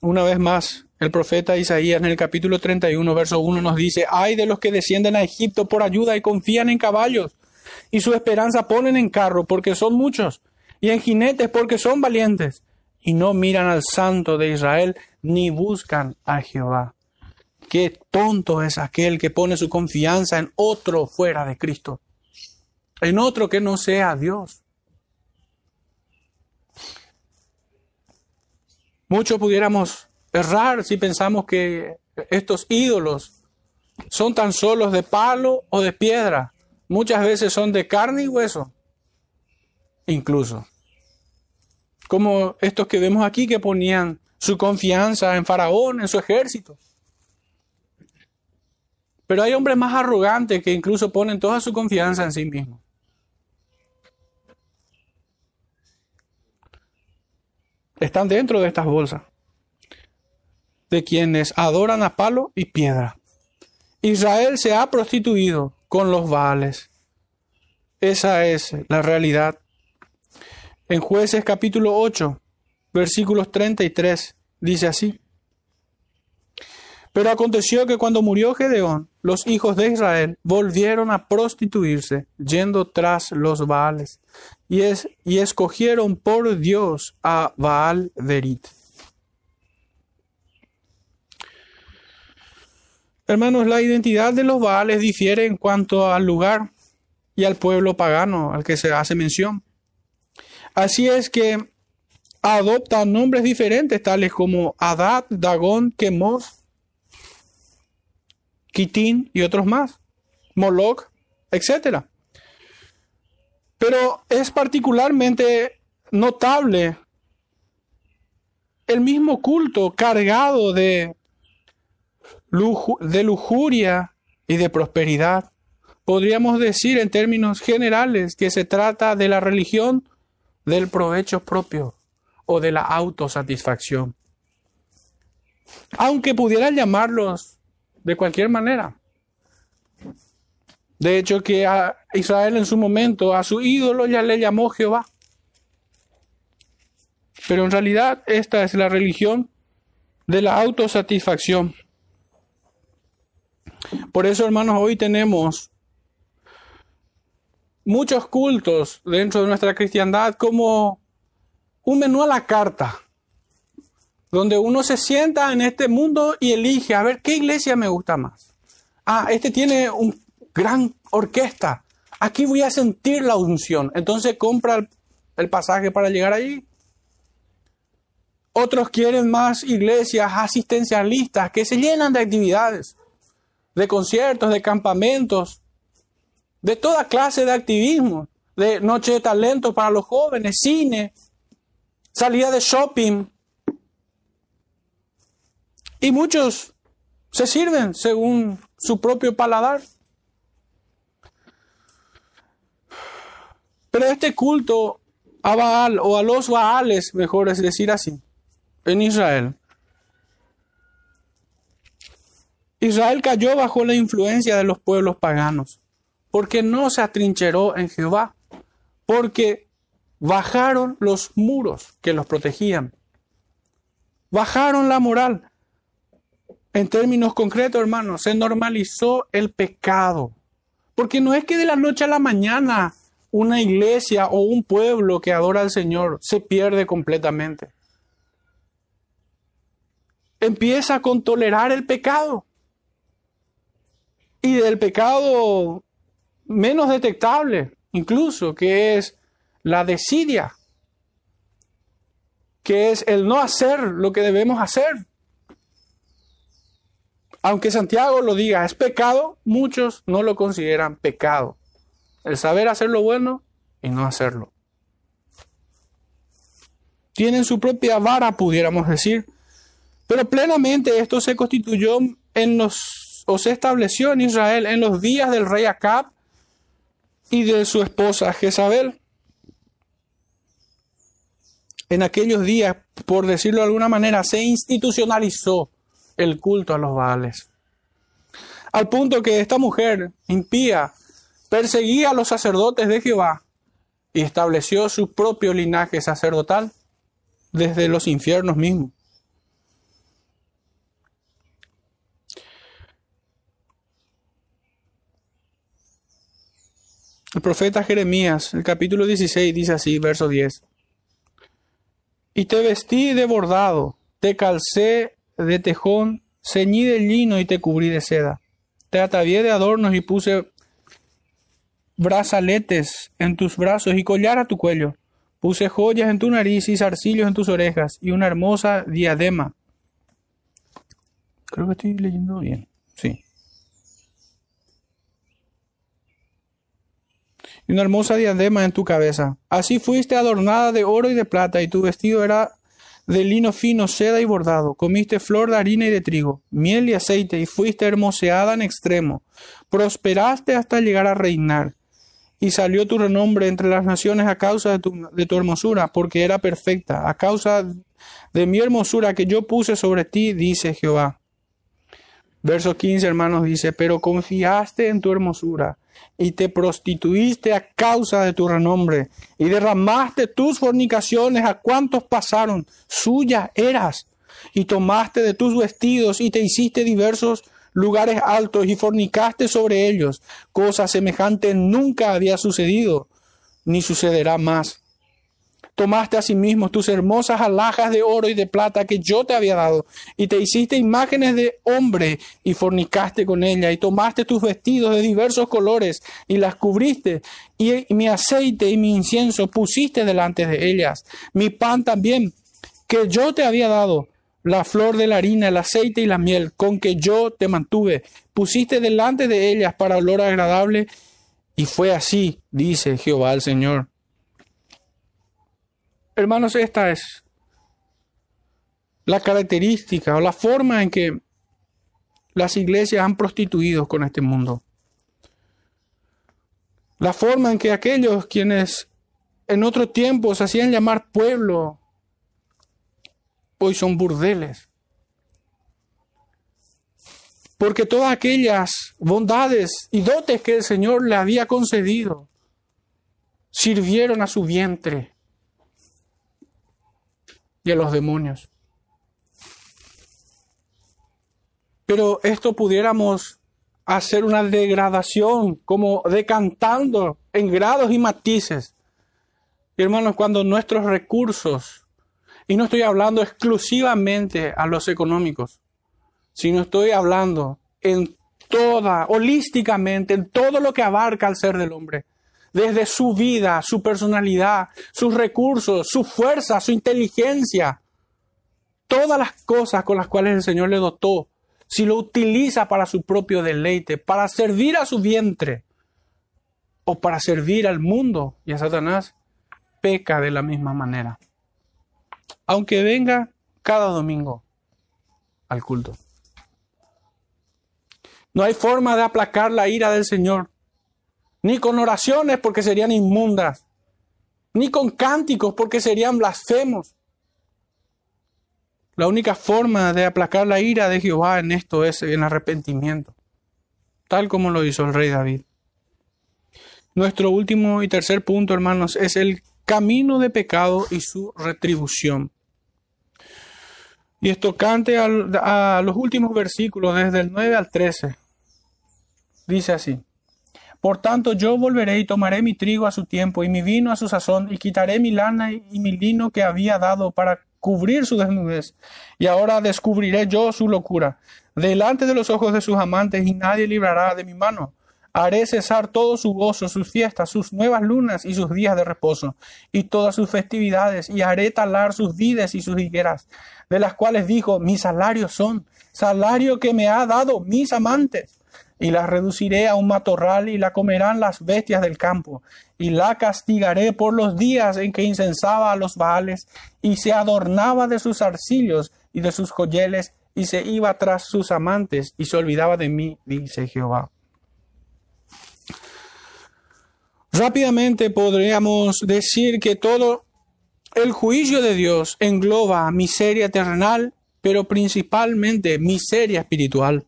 Una vez más, el profeta Isaías en el capítulo 31, verso 1 nos dice, ay de los que descienden a Egipto por ayuda y confían en caballos, y su esperanza ponen en carro porque son muchos, y en jinetes porque son valientes, y no miran al santo de Israel ni buscan a Jehová. Qué tonto es aquel que pone su confianza en otro fuera de Cristo, en otro que no sea Dios. Muchos pudiéramos errar si pensamos que estos ídolos son tan solos de palo o de piedra. Muchas veces son de carne y hueso, incluso. Como estos que vemos aquí que ponían su confianza en Faraón, en su ejército. Pero hay hombres más arrogantes que incluso ponen toda su confianza en sí mismos. están dentro de estas bolsas, de quienes adoran a palo y piedra. Israel se ha prostituido con los Baales. Esa es la realidad. En jueces capítulo 8, versículos 33, dice así. Pero aconteció que cuando murió Gedeón, los hijos de Israel volvieron a prostituirse, yendo tras los Baales, y, es, y escogieron por Dios a Baal. Hermanos, la identidad de los Baales difiere en cuanto al lugar y al pueblo pagano al que se hace mención. Así es que adoptan nombres diferentes, tales como Adad, Dagón, Quemos, Kitín y otros más, Moloch, etc. Pero es particularmente notable el mismo culto cargado de, de lujuria y de prosperidad. Podríamos decir en términos generales que se trata de la religión del provecho propio o de la autosatisfacción. Aunque pudieran llamarlos de cualquier manera. De hecho, que a Israel en su momento, a su ídolo ya le llamó Jehová. Pero en realidad esta es la religión de la autosatisfacción. Por eso, hermanos, hoy tenemos muchos cultos dentro de nuestra cristiandad como un menú a la carta donde uno se sienta en este mundo y elige a ver qué iglesia me gusta más. Ah, este tiene un gran orquesta. Aquí voy a sentir la unción. Entonces compra el, pasaje para llegar allí. Otros quieren más iglesias asistencialistas que se llenan de actividades, de conciertos, de campamentos, de toda clase de activismo, de noche de talento para los jóvenes, cine, salida de shopping, y muchos se sirven según su propio paladar. Pero este culto a Baal o a los Baales, mejor es decir así, en Israel. Israel cayó bajo la influencia de los pueblos paganos, porque no se atrincheró en Jehová, porque bajaron los muros que los protegían, bajaron la moral, en términos concretos, hermanos, se normalizó el pecado. Porque no es que de la noche a la mañana una iglesia o un pueblo que adora al Señor se pierde completamente. Empieza con tolerar el pecado. Y del pecado menos detectable, incluso, que es la desidia, que es el no hacer lo que debemos hacer aunque Santiago lo diga, es pecado, muchos no lo consideran pecado. El saber hacer lo bueno y no hacerlo. Tienen su propia vara, pudiéramos decir, pero plenamente esto se constituyó en los, o se estableció en Israel en los días del rey Acab y de su esposa Jezabel. En aquellos días, por decirlo de alguna manera, se institucionalizó el culto a los Baales. Al punto que esta mujer impía perseguía a los sacerdotes de Jehová y estableció su propio linaje sacerdotal desde los infiernos mismos. El profeta Jeremías, el capítulo 16, dice así, verso 10. Y te vestí de bordado, te calcé de tejón, ceñí de lino y te cubrí de seda. Te atavié de adornos y puse brazaletes en tus brazos y collar a tu cuello. Puse joyas en tu nariz y zarcillos en tus orejas y una hermosa diadema. Creo que estoy leyendo bien. Sí. Y una hermosa diadema en tu cabeza. Así fuiste adornada de oro y de plata, y tu vestido era de lino fino, seda y bordado. Comiste flor de harina y de trigo, miel y aceite, y fuiste hermoseada en extremo. Prosperaste hasta llegar a reinar. Y salió tu renombre entre las naciones a causa de tu, de tu hermosura, porque era perfecta, a causa de mi hermosura que yo puse sobre ti, dice Jehová. Verso 15, hermanos, dice, pero confiaste en tu hermosura y te prostituiste a causa de tu renombre, y derramaste tus fornicaciones a cuantos pasaron, suya eras, y tomaste de tus vestidos y te hiciste diversos lugares altos y fornicaste sobre ellos. Cosa semejante nunca había sucedido, ni sucederá más tomaste asimismo tus hermosas alhajas de oro y de plata que yo te había dado, y te hiciste imágenes de hombre y fornicaste con ella, y tomaste tus vestidos de diversos colores y las cubriste, y mi aceite y mi incienso pusiste delante de ellas, mi pan también, que yo te había dado, la flor de la harina, el aceite y la miel, con que yo te mantuve, pusiste delante de ellas para olor agradable, y fue así, dice Jehová el Señor. Hermanos, esta es la característica o la forma en que las iglesias han prostituido con este mundo. La forma en que aquellos quienes en otro tiempo se hacían llamar pueblo, hoy son burdeles. Porque todas aquellas bondades y dotes que el Señor le había concedido sirvieron a su vientre y a los demonios. Pero esto pudiéramos hacer una degradación, como decantando en grados y matices. hermanos, cuando nuestros recursos, y no estoy hablando exclusivamente a los económicos, sino estoy hablando en toda, holísticamente, en todo lo que abarca al ser del hombre, desde su vida, su personalidad, sus recursos, su fuerza, su inteligencia, todas las cosas con las cuales el Señor le dotó, si lo utiliza para su propio deleite, para servir a su vientre o para servir al mundo y a Satanás, peca de la misma manera. Aunque venga cada domingo al culto. No hay forma de aplacar la ira del Señor ni con oraciones porque serían inmundas, ni con cánticos porque serían blasfemos. La única forma de aplacar la ira de Jehová en esto es en arrepentimiento, tal como lo hizo el rey David. Nuestro último y tercer punto, hermanos, es el camino de pecado y su retribución. Y esto cante a los últimos versículos, desde el 9 al 13. Dice así. Por tanto, yo volveré y tomaré mi trigo a su tiempo y mi vino a su sazón, y quitaré mi lana y mi lino que había dado para cubrir su desnudez. Y ahora descubriré yo su locura delante de los ojos de sus amantes, y nadie librará de mi mano. Haré cesar todo su gozo, sus fiestas, sus nuevas lunas y sus días de reposo, y todas sus festividades, y haré talar sus vides y sus higueras, de las cuales dijo, mis salarios son, salario que me ha dado mis amantes y la reduciré a un matorral y la comerán las bestias del campo, y la castigaré por los días en que incensaba a los baales, y se adornaba de sus arcillos y de sus joyeles, y se iba tras sus amantes, y se olvidaba de mí, dice Jehová. Rápidamente podríamos decir que todo el juicio de Dios engloba miseria terrenal, pero principalmente miseria espiritual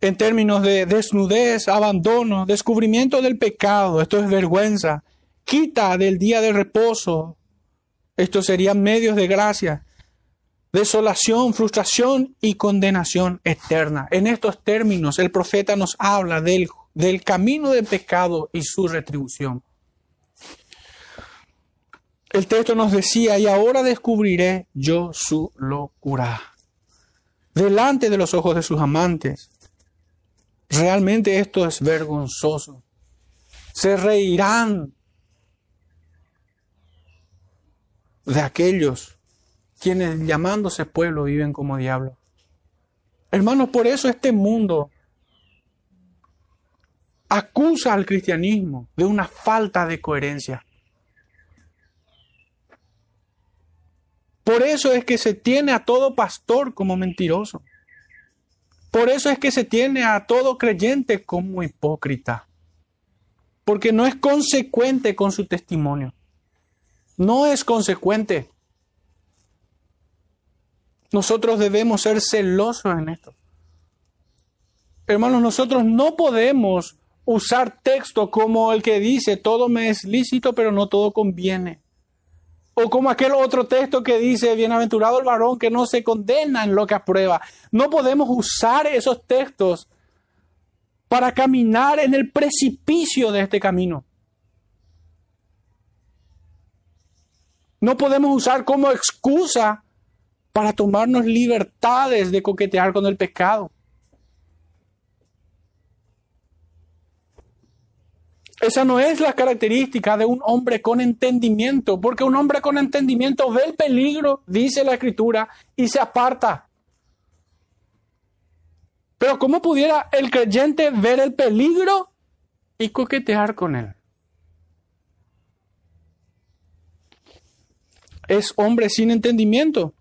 en términos de desnudez, abandono, descubrimiento del pecado, esto es vergüenza, quita del día de reposo, estos serían medios de gracia, desolación, frustración y condenación eterna. En estos términos el profeta nos habla del, del camino de pecado y su retribución. El texto nos decía, y ahora descubriré yo su locura delante de los ojos de sus amantes. Realmente esto es vergonzoso. Se reirán de aquellos quienes llamándose pueblo viven como diablos. Hermanos, por eso este mundo acusa al cristianismo de una falta de coherencia. Por eso es que se tiene a todo pastor como mentiroso. Por eso es que se tiene a todo creyente como hipócrita. Porque no es consecuente con su testimonio. No es consecuente. Nosotros debemos ser celosos en esto. Hermanos, nosotros no podemos usar texto como el que dice, todo me es lícito, pero no todo conviene. O como aquel otro texto que dice, bienaventurado el varón que no se condena en lo que aprueba. No podemos usar esos textos para caminar en el precipicio de este camino. No podemos usar como excusa para tomarnos libertades de coquetear con el pecado. Esa no es la característica de un hombre con entendimiento, porque un hombre con entendimiento ve el peligro, dice la escritura, y se aparta. Pero ¿cómo pudiera el creyente ver el peligro y coquetear con él? Es hombre sin entendimiento.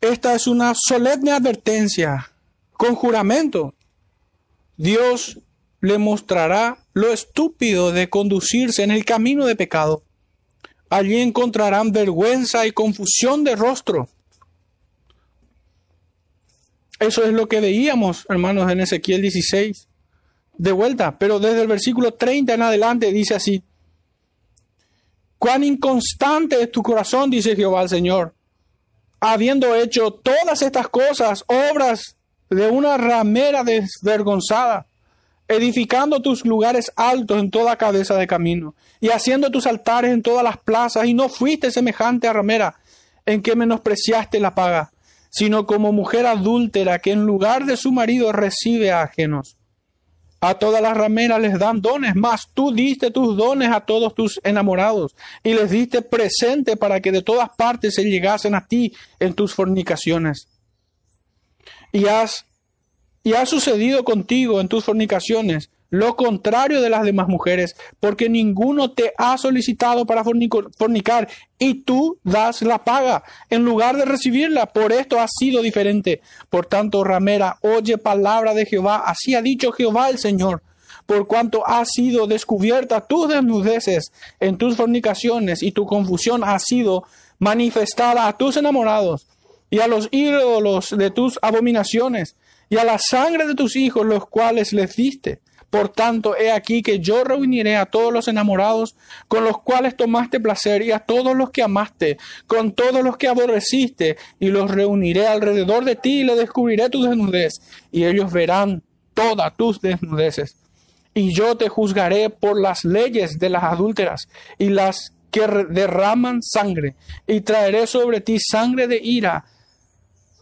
Esta es una solemne advertencia con juramento. Dios le mostrará lo estúpido de conducirse en el camino de pecado. Allí encontrarán vergüenza y confusión de rostro. Eso es lo que veíamos, hermanos, en Ezequiel 16. De vuelta, pero desde el versículo 30 en adelante dice así. Cuán inconstante es tu corazón, dice Jehová al Señor, habiendo hecho todas estas cosas, obras de una ramera desvergonzada, edificando tus lugares altos en toda cabeza de camino, y haciendo tus altares en todas las plazas, y no fuiste semejante a ramera, en que menospreciaste la paga, sino como mujer adúltera que en lugar de su marido recibe a ajenos. A todas las rameras les dan dones, mas tú diste tus dones a todos tus enamorados y les diste presente para que de todas partes se llegasen a ti en tus fornicaciones y has ha sucedido contigo en tus fornicaciones lo contrario de las demás mujeres, porque ninguno te ha solicitado para fornicar y tú das la paga en lugar de recibirla. Por esto ha sido diferente. Por tanto, ramera, oye palabra de Jehová. Así ha dicho Jehová el Señor. Por cuanto ha sido descubierta tus desnudeces en tus fornicaciones y tu confusión ha sido manifestada a tus enamorados y a los ídolos de tus abominaciones, y a la sangre de tus hijos, los cuales les diste. Por tanto, he aquí que yo reuniré a todos los enamorados con los cuales tomaste placer, y a todos los que amaste, con todos los que aborreciste, y los reuniré alrededor de ti, y le descubriré tu desnudez, y ellos verán todas tus desnudeces. Y yo te juzgaré por las leyes de las adúlteras y las que derraman sangre, y traeré sobre ti sangre de ira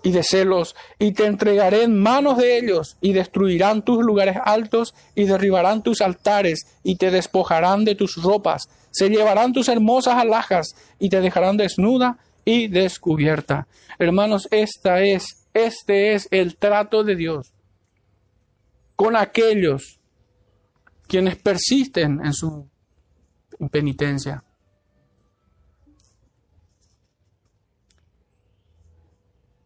y de celos, y te entregaré en manos de ellos, y destruirán tus lugares altos, y derribarán tus altares, y te despojarán de tus ropas, se llevarán tus hermosas alhajas, y te dejarán desnuda y descubierta. Hermanos, esta es, este es el trato de Dios con aquellos quienes persisten en su impenitencia.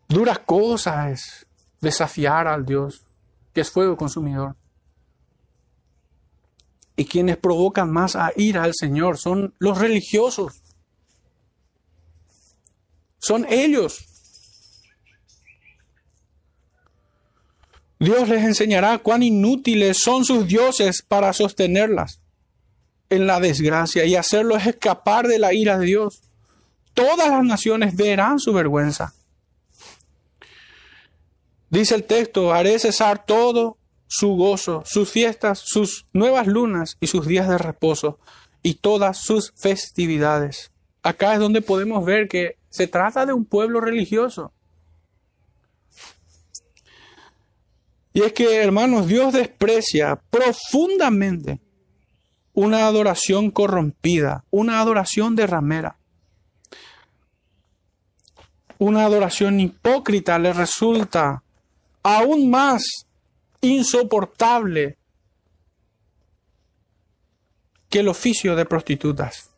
Duras cosas es desafiar al Dios, que es fuego consumidor. Y quienes provocan más a ira al Señor son los religiosos. Son ellos. Dios les enseñará cuán inútiles son sus dioses para sostenerlas en la desgracia y hacerlos escapar de la ira de Dios. Todas las naciones verán su vergüenza. Dice el texto, haré cesar todo su gozo, sus fiestas, sus nuevas lunas y sus días de reposo y todas sus festividades. Acá es donde podemos ver que se trata de un pueblo religioso. Y es que, hermanos, Dios desprecia profundamente una adoración corrompida, una adoración de ramera. Una adoración hipócrita le resulta aún más insoportable que el oficio de prostitutas.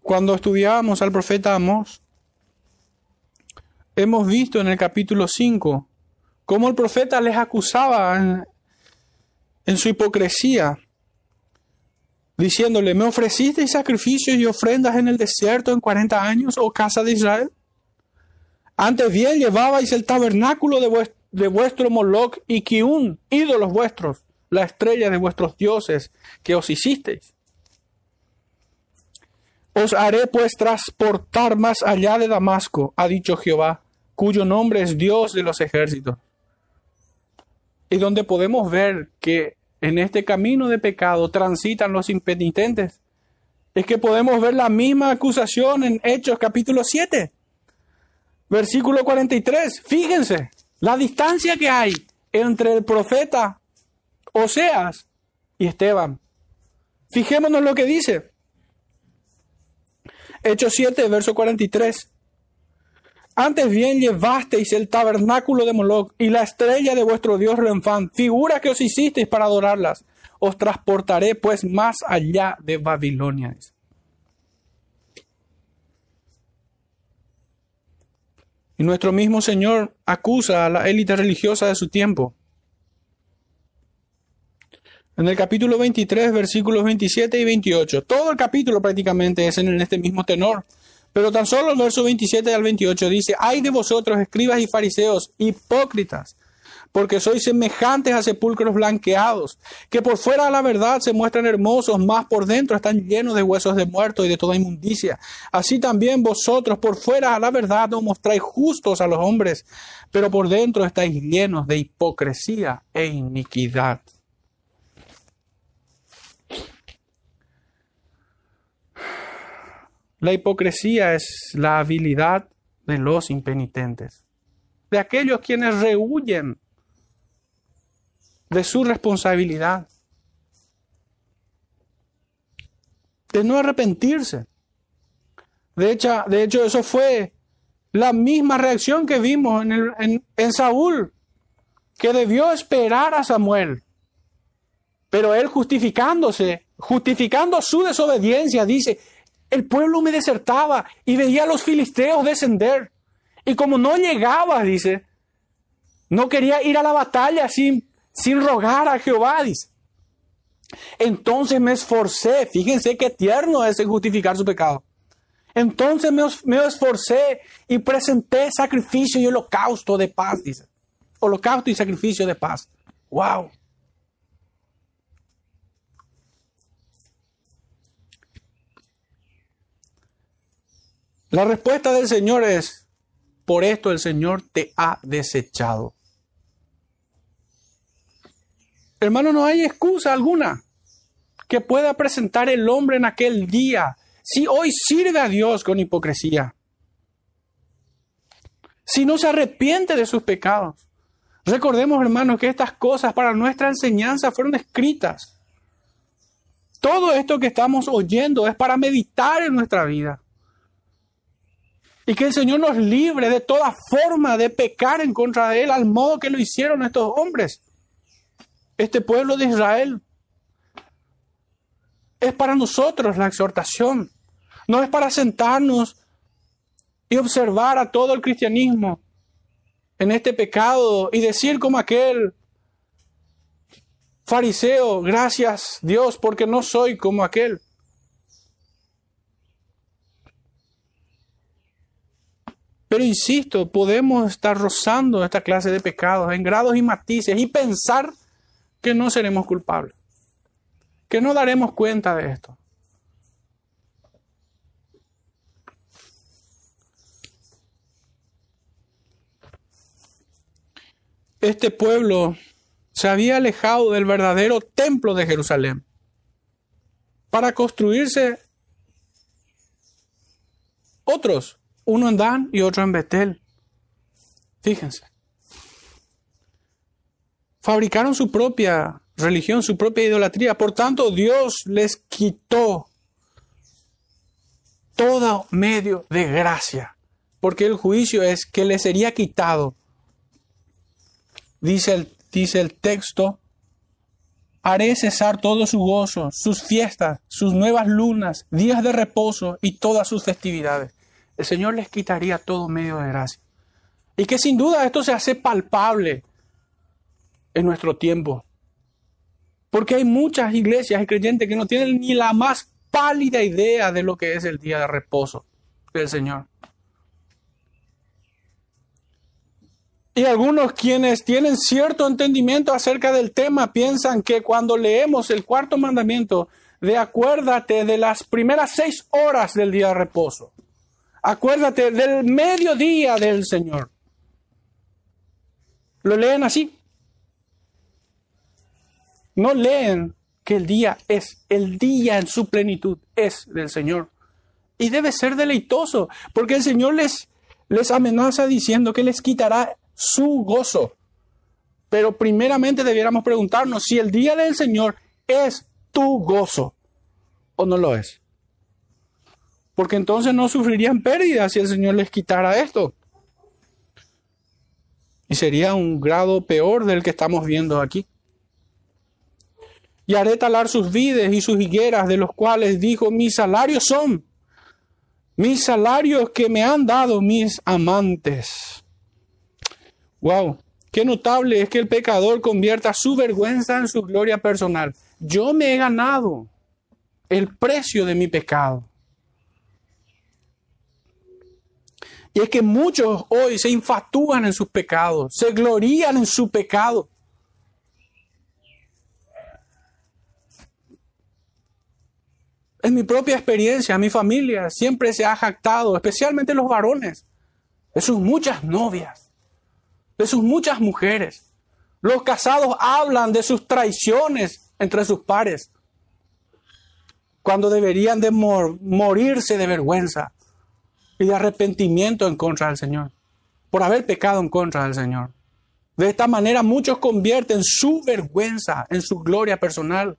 Cuando estudiábamos al profeta Amós, hemos visto en el capítulo 5 cómo el profeta les acusaba en, su hipocresía, diciéndole, ¿me ofrecisteis sacrificios y ofrendas en el desierto en 40 años, oh casa de Israel? Antes bien llevabais el tabernáculo de, vuestro Moloch y Kiun, ídolos vuestros, la estrella de vuestros dioses que os hicisteis. Os haré pues transportar más allá de Damasco, ha dicho Jehová, cuyo nombre es Dios de los ejércitos. Y donde podemos ver que en este camino de pecado transitan los impenitentes, es que podemos ver la misma acusación en Hechos capítulo 7. Versículo 43. Fíjense la distancia que hay entre el profeta Oseas y Esteban. Fijémonos lo que dice. Hechos 7, verso 43. Antes bien llevasteis el tabernáculo de Moloch y la estrella de vuestro dios Renfán, figuras que os hicisteis para adorarlas. Os transportaré pues más allá de Babilonia. Y nuestro mismo Señor acusa a la élite religiosa de su tiempo. En el capítulo 23, versículos 27 y 28. Todo el capítulo prácticamente es en este mismo tenor. Pero tan solo el verso 27 al 28 dice, hay de vosotros, escribas y fariseos, hipócritas, porque sois semejantes a sepulcros blanqueados, que por fuera a la verdad se muestran hermosos, más por dentro están llenos de huesos de muertos y de toda inmundicia. Así también vosotros por fuera a la verdad os mostráis justos a los hombres, pero por dentro estáis llenos de hipocresía e iniquidad. La hipocresía es la habilidad de los impenitentes, de aquellos quienes rehuyen de su responsabilidad, de no arrepentirse. De hecho, de hecho eso fue la misma reacción que vimos en, en Saúl, que debió esperar a Samuel. Pero él justificándose, justificando su desobediencia, dice, el pueblo me desertaba y veía a los filisteos descender. Y como no llegaba, dice, no quería ir a la batalla sin sin rogar a Jehová, dice. Entonces me esforcé, fíjense qué tierno es justificar su pecado. Entonces me, me esforcé y presenté sacrificio y holocausto de paz, dice. Holocausto y sacrificio de paz. ¡Wow! La respuesta del Señor es, por esto el Señor te ha desechado. Hermano, no hay excusa alguna que pueda presentar el hombre en aquel día si hoy sirve a Dios con hipocresía. Si no se arrepiente de sus pecados. Recordemos, hermanos, que estas cosas para nuestra enseñanza fueron escritas. Todo esto que estamos oyendo es para meditar en nuestra vida. Y que el Señor nos libre de toda forma de pecar en contra de Él, al modo que lo hicieron estos hombres este pueblo de Israel. Es para nosotros la exhortación. No es para sentarnos y observar a todo el cristianismo en este pecado y decir como aquel fariseo, gracias Dios porque no soy como aquel. Pero insisto, podemos estar rozando esta clase de pecados en grados y matices y pensar que no seremos culpables, que no daremos cuenta de esto. este pueblo se había alejado del verdadero templo de Jerusalén para construirse otros, uno en Dan y otro en Betel. Fíjense. Fabricaron su propia religión, su propia idolatría. Por tanto, Dios les quitó todo medio de gracia, porque el juicio es que les sería quitado. Dice el, dice el texto, haré cesar todo su gozo, sus fiestas, sus nuevas lunas, días de reposo y todas sus festividades. El Señor les quitaría todo medio de gracia. Y que sin duda esto se hace palpable en nuestro tiempo. Porque hay muchas iglesias y creyentes que no tienen ni la más pálida idea de lo que es el día de reposo del Señor. Y algunos quienes tienen cierto entendimiento acerca del tema piensan que cuando leemos el cuarto mandamiento de acuérdate de las primeras seis horas del día de reposo, acuérdate del mediodía del Señor. Lo leen así. No leen que el día es, el día en su plenitud es del Señor. Y debe ser deleitoso, porque el Señor les, les amenaza diciendo que les quitará su gozo. Pero primeramente debiéramos preguntarnos si el día del Señor es tu gozo o no lo es. Porque entonces no sufrirían pérdida si el Señor les quitara esto. Y sería un grado peor del que estamos viendo aquí. Y haré talar sus vides y sus higueras, de los cuales dijo, mis salarios son, mis salarios que me han dado mis amantes. Wow, qué notable es que el pecador convierta su vergüenza en su gloria personal. Yo me he ganado el precio de mi pecado. Y es que muchos hoy se infatúan en sus pecados, se glorían en su pecado. En mi propia experiencia, mi familia siempre se ha jactado, especialmente los varones, de sus muchas novias de sus muchas mujeres. Los casados hablan de sus traiciones entre sus pares, cuando deberían de morirse de vergüenza y de arrepentimiento en contra del Señor, por haber pecado en contra del Señor. De esta manera muchos convierten su vergüenza en su gloria personal.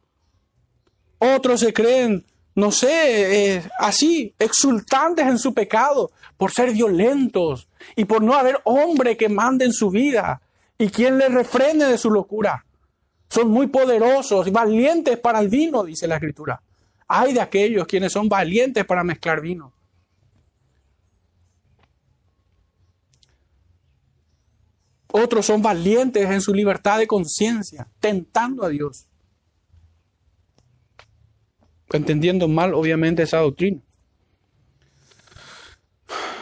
Otros se creen, no sé, eh, así, exultantes en su pecado, por ser violentos y por no haber hombre que mande en su vida y quien le refrene de su locura. Son muy poderosos y valientes para el vino, dice la escritura. Hay de aquellos quienes son valientes para mezclar vino. Otros son valientes en su libertad de conciencia, tentando a Dios. Entendiendo mal, obviamente, esa doctrina.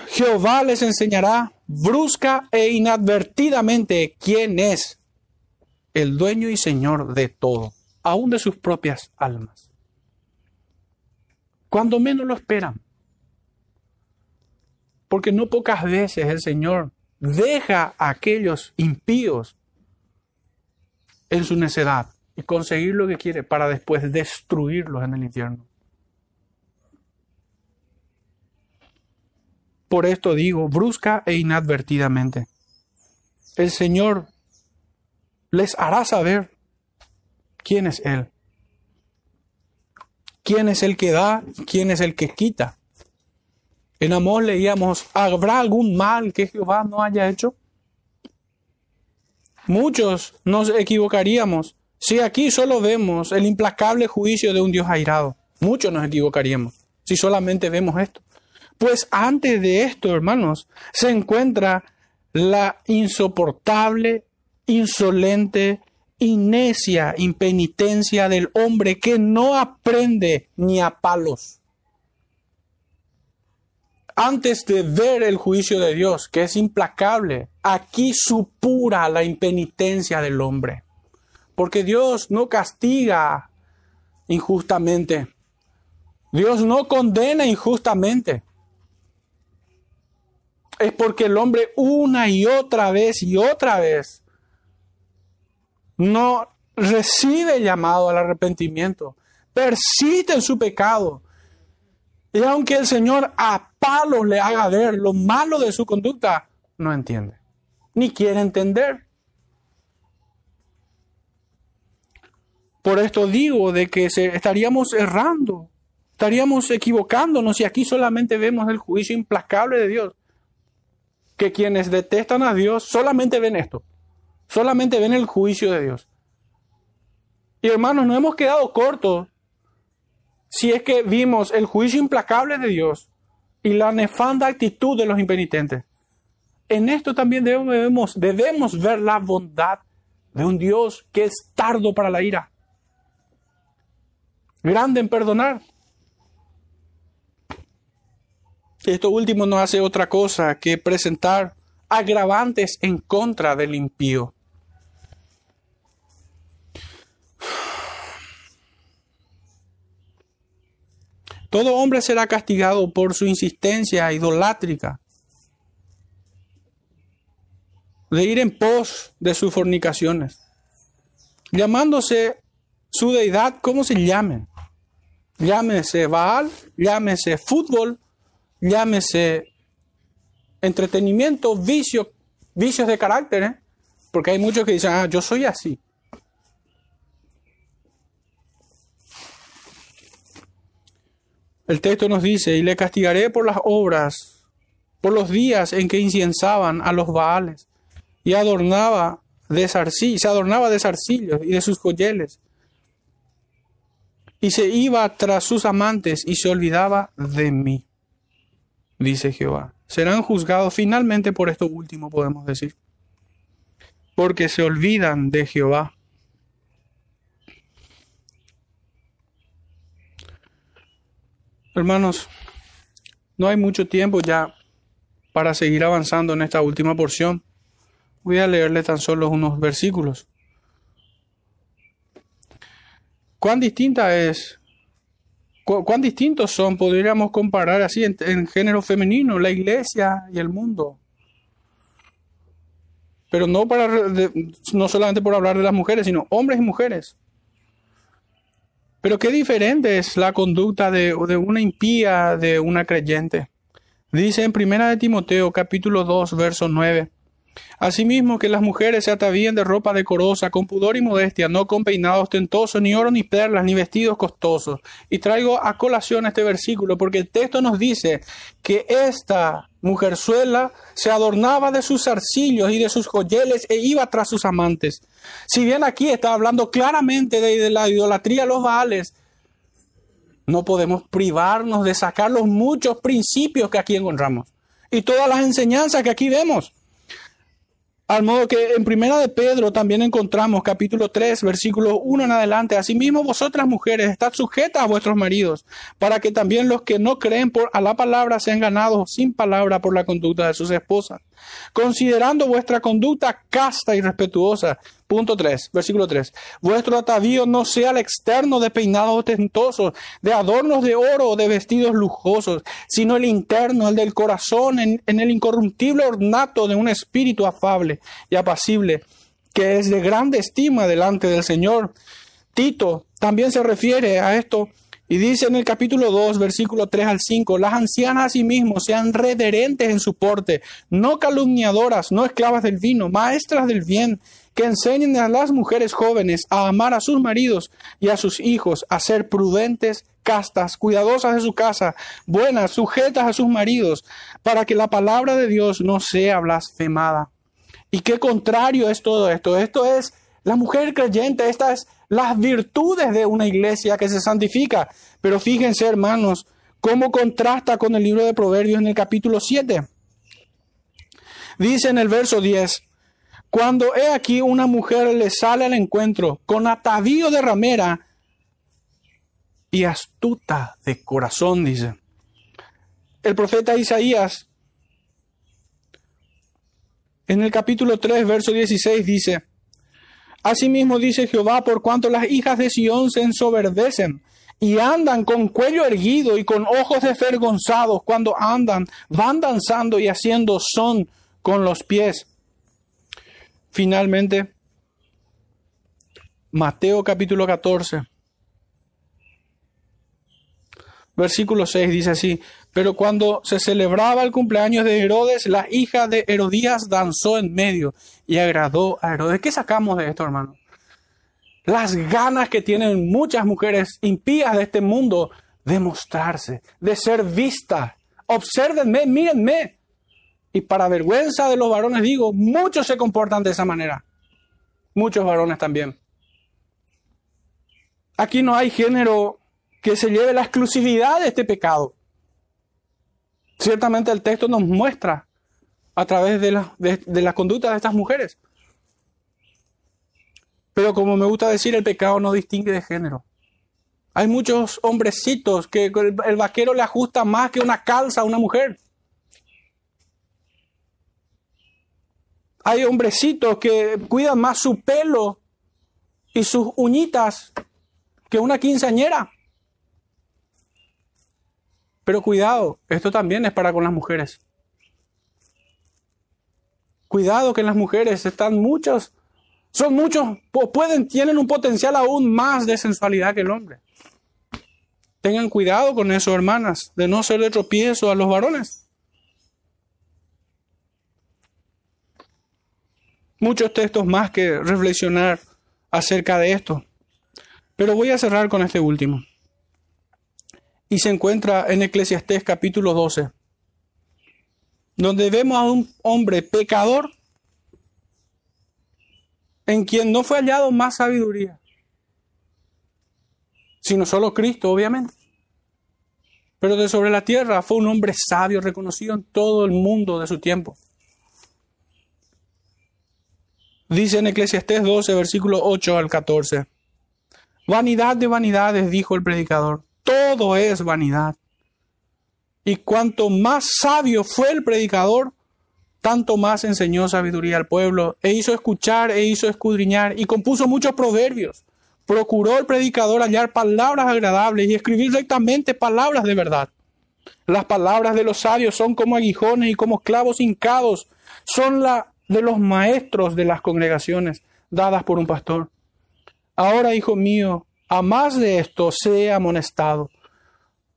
Jehová les enseñará brusca e inadvertidamente quién es el dueño y señor de todo, aun de sus propias almas. Cuando menos lo esperan. Porque no pocas veces el Señor deja a aquellos impíos en su necedad y conseguir lo que quiere para después destruirlos en el infierno. Por esto digo, brusca e inadvertidamente. El Señor les hará saber quién es Él. ¿Quién es el que da? ¿Quién es el que quita? En Amor leíamos, ¿habrá algún mal que Jehová no haya hecho? Muchos nos equivocaríamos si aquí solo vemos el implacable juicio de un Dios airado. Muchos nos equivocaríamos si solamente vemos esto. Pues antes de esto, hermanos, se encuentra la insoportable, insolente y impenitencia del hombre que no aprende ni a palos. Antes de ver el juicio de Dios, que es implacable, aquí supura la impenitencia del hombre. Porque Dios no castiga injustamente. Dios no condena injustamente es porque el hombre una y otra vez y otra vez no recibe llamado al arrepentimiento, persiste en su pecado. Y aunque el Señor a palos le haga ver lo malo de su conducta, no entiende, ni quiere entender. Por esto digo de que estaríamos errando, estaríamos equivocándonos si aquí solamente vemos el juicio implacable de Dios. Que quienes detestan a Dios solamente ven esto, solamente ven el juicio de Dios. Y hermanos, no hemos quedado cortos si es que vimos el juicio implacable de Dios y la nefanda actitud de los impenitentes. En esto también debemos ver la bondad de un Dios que es tardo para la ira, grande en perdonar. Esto último no hace otra cosa que presentar agravantes en contra del impío. Todo hombre será castigado por su insistencia idolátrica de ir en pos de sus fornicaciones, llamándose su deidad como se llamen. Llámese Baal, llámese fútbol, llámese entretenimiento, vicio, vicios de carácter, ¿eh? porque hay muchos que dicen, ah, yo soy así. El texto nos dice, y le castigaré por las obras, por los días en que inciensaban a los Baales, y adornaba de se adornaba de zarcillos y de sus joyeles, y se iba tras sus amantes y se olvidaba de mí, dice Jehová. Serán juzgados finalmente por esto último, podemos decir, porque se olvidan de Jehová Hermanos, no hay mucho tiempo ya para seguir avanzando en esta última porción. Voy a leerle tan solo unos versículos. ¿Cuán distinta es? ¿Cuán distintos son? Podríamos comparar así en, género femenino, la iglesia y el mundo. Pero no, para, no solamente por hablar de las mujeres, sino hombres y mujeres. Pero qué diferente es la conducta de, una impía de una creyente. Dice en Primera de Timoteo capítulo 2 verso 9. Asimismo que las mujeres se atavíen de ropa decorosa, con pudor y modestia, no con peinado ostentoso, ni oro, ni perlas, ni vestidos costosos. Y traigo a colación este versículo porque el texto nos dice que esta mujerzuela se adornaba de sus arcillos y de sus joyeles e iba tras sus amantes. Si bien aquí está hablando claramente de, la idolatría a los baales, no podemos privarnos de sacar los muchos principios que aquí encontramos y todas las enseñanzas que aquí vemos. Al modo que en Primera de Pedro también encontramos capítulo 3, versículo 1 en adelante. Asimismo vosotras mujeres, estad sujetas a vuestros maridos, para que también los que no creen por a la palabra sean ganados sin palabra por la conducta de sus esposas, considerando vuestra conducta casta y respetuosa, Punto 3, versículo 3. Vuestro atavío no sea el externo de peinados ostentosos, de adornos de oro o de vestidos lujosos, sino el interno, el del corazón, en, el incorruptible ornato de un espíritu afable y apacible, que es de grande estima delante del Señor. Tito también se refiere a esto y dice en el capítulo 2, versículo 3 al 5, las ancianas asimismo sean reverentes en su porte, no calumniadoras, no esclavas del vino, maestras del bien, que enseñen a las mujeres jóvenes a amar a sus maridos y a sus hijos, a ser prudentes, castas, cuidadosas de su casa, buenas, sujetas a sus maridos, para que la palabra de Dios no sea blasfemada. ¿Y qué contrario es todo esto? Esto es la mujer creyente, estas las virtudes de una iglesia que se santifica. Pero fíjense, hermanos, cómo contrasta con el libro de Proverbios en el capítulo 7. Dice en el verso 10, cuando he aquí una mujer le sale al encuentro con atavío de ramera y astuta de corazón, dice. El profeta Isaías en el capítulo 3, verso 16 dice, Asimismo dice Jehová, por cuanto las hijas de Sión se ensoberdecen y andan con cuello erguido y con ojos desvergonzados cuando andan, van danzando y haciendo son con los pies. Finalmente, Mateo capítulo 14. Versículo 6 dice así, pero cuando se celebraba el cumpleaños de Herodes, la hija de Herodías danzó en medio y agradó a Herodes. ¿Qué sacamos de esto, hermano? Las ganas que tienen muchas mujeres impías de este mundo de mostrarse, de ser vistas. Obsérvenme, mírenme. Y para vergüenza de los varones digo, muchos se comportan de esa manera. Muchos varones también. Aquí no hay género que se lleve la exclusividad de este pecado. Ciertamente el texto nos muestra a través de la, de, la conducta de estas mujeres. Pero como me gusta decir, el pecado no distingue de género. Hay muchos hombrecitos que el vaquero le ajusta más que una calza a una mujer. Hay hombrecitos que cuidan más su pelo y sus uñitas que una quinceañera. Pero cuidado, esto también es para con las mujeres. Cuidado que en las mujeres están muchos, son muchos, pueden, tienen un potencial aún más de sensualidad que el hombre. Tengan cuidado con eso, hermanas, de no ser de tropiezo a los varones. Muchos textos más que reflexionar acerca de esto. Pero voy a cerrar con este último y se encuentra en Eclesiastés capítulo 12, donde vemos a un hombre pecador en quien no fue hallado más sabiduría, sino solo Cristo, obviamente. Pero de sobre la tierra fue un hombre sabio, reconocido en todo el mundo de su tiempo. Dice en Eclesiastés 12, versículo 8 al 14. Vanidad de vanidades, dijo el predicador todo es vanidad. Y cuanto más sabio fue el predicador, tanto más enseñó sabiduría al pueblo, e hizo escuchar, e hizo escudriñar, y compuso muchos proverbios. Procuró el predicador hallar palabras agradables y escribir rectamente palabras de verdad. Las palabras de los sabios son como aguijones y como clavos hincados, son la de los maestros de las congregaciones dadas por un pastor. Ahora, hijo mío, a más de esto, sea amonestado.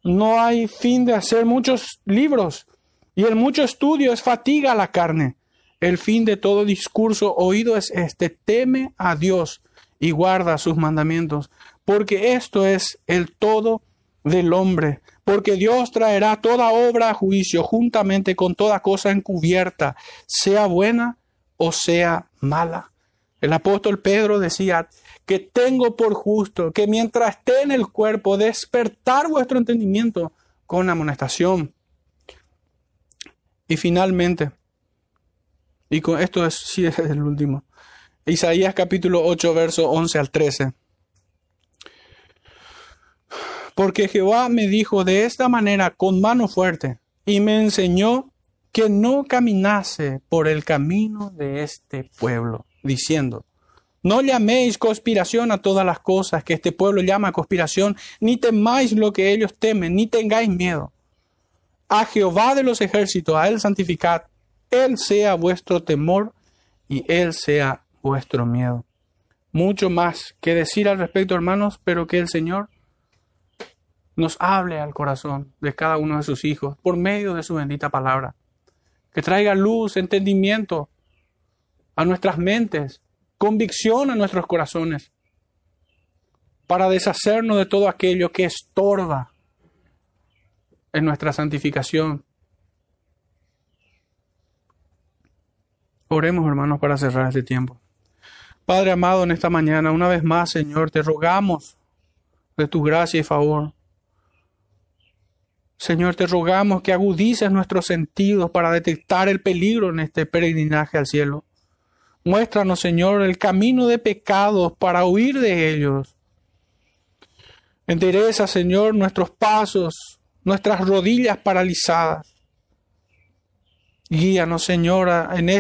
No hay fin de hacer muchos libros, y el mucho estudio es fatiga a la carne. El fin de todo discurso oído es este, teme a Dios y guarda sus mandamientos, porque esto es el todo del hombre, porque Dios traerá toda obra a juicio juntamente con toda cosa encubierta, sea buena o sea mala. El apóstol Pedro decía, que tengo por justo que mientras esté en el cuerpo despertar vuestro entendimiento con amonestación. Y finalmente, y con esto es, sí es el último, Isaías capítulo 8, verso 11 al 13. Porque Jehová me dijo de esta manera con mano fuerte y me enseñó que no caminase por el camino de este pueblo, diciendo, no llaméis conspiración a todas las cosas que este pueblo llama conspiración, ni temáis lo que ellos temen, ni tengáis miedo. A Jehová de los ejércitos, a Él santificad, Él sea vuestro temor y Él sea vuestro miedo. Mucho más que decir al respecto, hermanos, pero que el Señor nos hable al corazón de cada uno de sus hijos por medio de su bendita palabra. Que traiga luz, entendimiento a nuestras mentes, convicción a nuestros corazones para deshacernos de todo aquello que estorba en nuestra santificación. Oremos, hermanos, para cerrar este tiempo. Padre amado, en esta mañana, una vez más, Señor, te rogamos de tu gracia y favor. Señor, te rogamos que agudices nuestros sentidos para detectar el peligro en este peregrinaje al cielo. Muéstranos, Señor, el camino de pecados para huir de ellos. Endereza, Señor, nuestros pasos, nuestras rodillas paralizadas. Guíanos, Señora, en